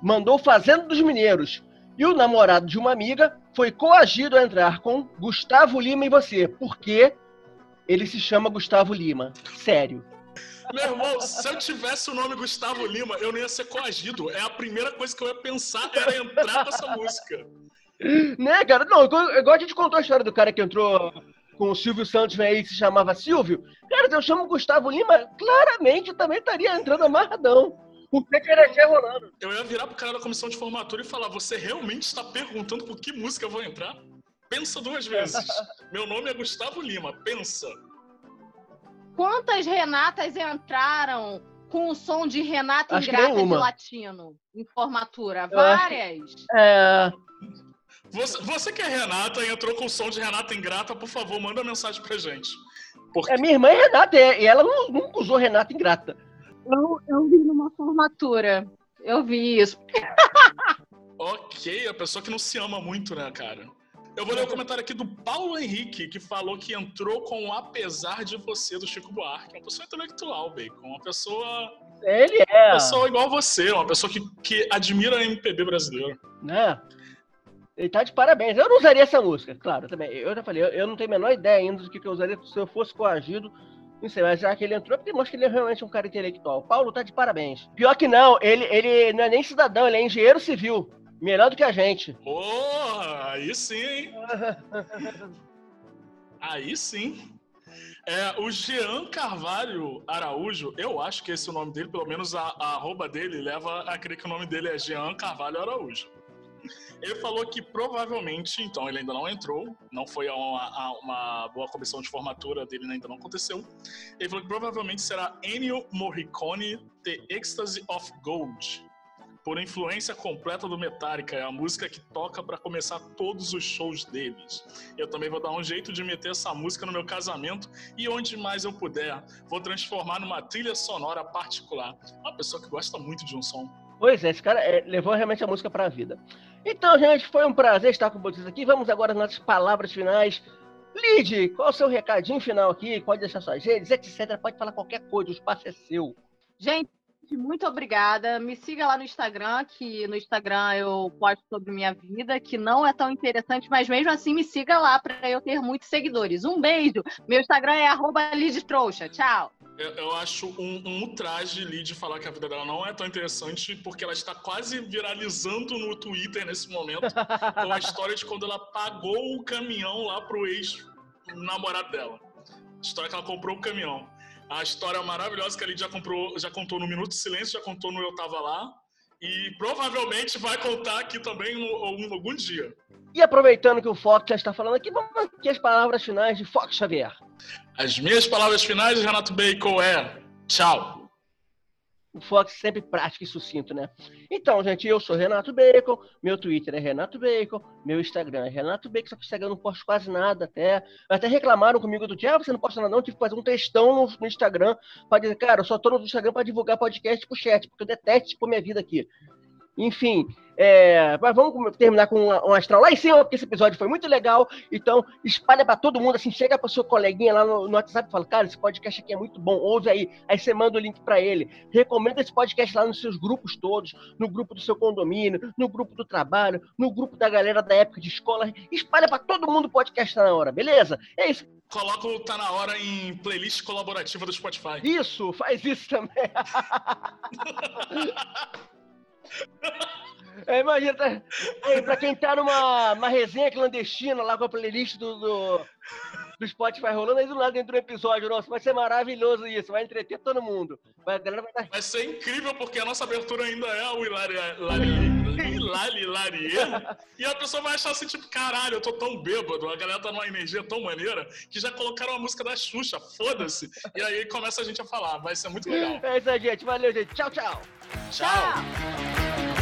mandou Fazenda dos Mineiros, e o namorado de uma amiga foi coagido a entrar com Gustavo Lima e você, porque ele se chama Gustavo Lima. Sério. Meu irmão, se eu tivesse o nome Gustavo Lima, eu não ia ser coagido. É a primeira coisa que eu ia pensar era entrar nessa música. Né, cara? Não, igual a gente contou a história do cara que entrou com o Silvio Santos, aí, que se chamava Silvio. Cara, se eu chamo Gustavo Lima, claramente eu também estaria entrando amarradão. Por que que era Gé rolando? Eu ia virar pro cara da comissão de formatura e falar: Você realmente está perguntando por que música eu vou entrar? Pensa duas vezes. Meu nome é Gustavo Lima, pensa. quantas Renatas entraram com o som de Renata Acho Ingrata de latino em formatura? Eu acho- Várias. É, Você, você que é Renata e entrou com o som de Renata Ingrata, por favor, manda mensagem pra gente. Porque... É, minha irmã é Renata, e ela nunca usou Renata Ingrata. Eu, eu vi numa formatura. Eu vi isso. ok, a pessoa que não se ama muito, né, cara? Eu vou ler o comentário aqui do Paulo Henrique, que falou que entrou com Apesar de Você, do Chico Buarque. É uma pessoa intelectual, Bacon. Uma pessoa. Ele é. Uma pessoa igual você, uma pessoa que, que admira a MPB brasileiro. Né? Ele tá de parabéns. Eu não usaria essa música, claro, também. Eu já falei, eu, eu não tenho a menor ideia ainda do que, que eu usaria se eu fosse coagido. Não sei, mas já que ele entrou, porque mostra que ele é realmente um cara intelectual. Paulo tá de parabéns. Pior que não, ele, ele não é nem cidadão, ele é engenheiro civil. Melhor do que a gente. Porra, aí sim, aí sim. É, o Jean Carvalho Araújo, eu acho que esse é o nome dele, pelo menos a, a arroba dele leva a crer que o nome dele é Jean Carvalho Araújo. Ele falou que provavelmente, então ele ainda não entrou, não foi a uma, a uma boa comissão de formatura dele, ainda não aconteceu. Ele falou que provavelmente será Ennio Morricone The Ecstasy of Gold, por influência completa do Metallica, é a música que toca para começar todos os shows deles. Eu também vou dar um jeito de meter essa música no meu casamento e onde mais eu puder, vou transformar numa trilha sonora particular. Uma pessoa que gosta muito de um som. Pois é, esse cara é, levou realmente a música para a vida. Então, gente, foi um prazer estar com vocês aqui. Vamos agora às nossas palavras finais. Lid, qual é o seu recadinho final aqui? Pode deixar suas redes, etc. Pode falar qualquer coisa, o espaço é seu. Gente, muito obrigada. Me siga lá no Instagram, que no Instagram eu posto sobre minha vida, que não é tão interessante, mas mesmo assim me siga lá para eu ter muitos seguidores. Um beijo. Meu Instagram é @lidtrouxa. Tchau. Eu, eu, acho um, um ultraje Lid falar que a vida dela não é tão interessante, porque ela está quase viralizando no Twitter nesse momento com a história de quando ela pagou o caminhão lá pro ex-namorado dela. A história que ela comprou o caminhão. A história maravilhosa que a já, comprou, já contou no Minuto de Silêncio, já contou no Eu Tava Lá. E provavelmente vai contar aqui também no, no, algum dia. E aproveitando que o Fox já está falando aqui, vamos aqui as palavras finais de Fox Xavier. As minhas palavras finais, Renato Bacon, é tchau. O Fox sempre prático e sucinto, né? Então, gente, eu sou Renato Bacon, meu Twitter é Renato Bacon, meu Instagram é Renato Bacon, só que o Instagram eu não posto quase nada até. Até reclamaram comigo do dia, ah, você não posta nada não, tive que fazer um textão no, Instagram para dizer, cara, eu só tô no Instagram para divulgar podcast pro chat, porque eu detesto tipo, minha vida aqui. Enfim, é, mas vamos terminar com um, astral lá em cima, porque esse episódio foi muito legal. Então, espalha para todo mundo, assim, chega para sua coleguinha lá no, no, WhatsApp e fala: Cara, esse podcast aqui é muito bom, ouve aí. Aí você manda o link para ele. Recomenda esse podcast lá nos seus grupos todos: no grupo do seu condomínio, no grupo do trabalho, no grupo da galera da época de escola. Espalha para todo mundo o podcast tá na hora, beleza? É isso. Coloca o Tá Na Hora em playlist colaborativa do Spotify. Isso, faz isso também. É, imagina, tá, aí, pra quem tá numa uma resenha clandestina lá com a playlist do, do, do Spotify rolando, aí do lado dentro do episódio nosso, vai ser maravilhoso isso, vai entreter todo mundo. Vai, vai, dar... vai ser incrível, porque a nossa abertura ainda é o Hilari Lali Lari, e a pessoa vai achar assim, tipo, caralho, eu tô tão bêbado, a galera tá numa energia tão maneira, que já colocaram a música da Xuxa, foda-se. E aí começa a gente a falar, vai ser muito legal. É isso aí, gente. Valeu, gente. Tchau, tchau. Tchau. tchau.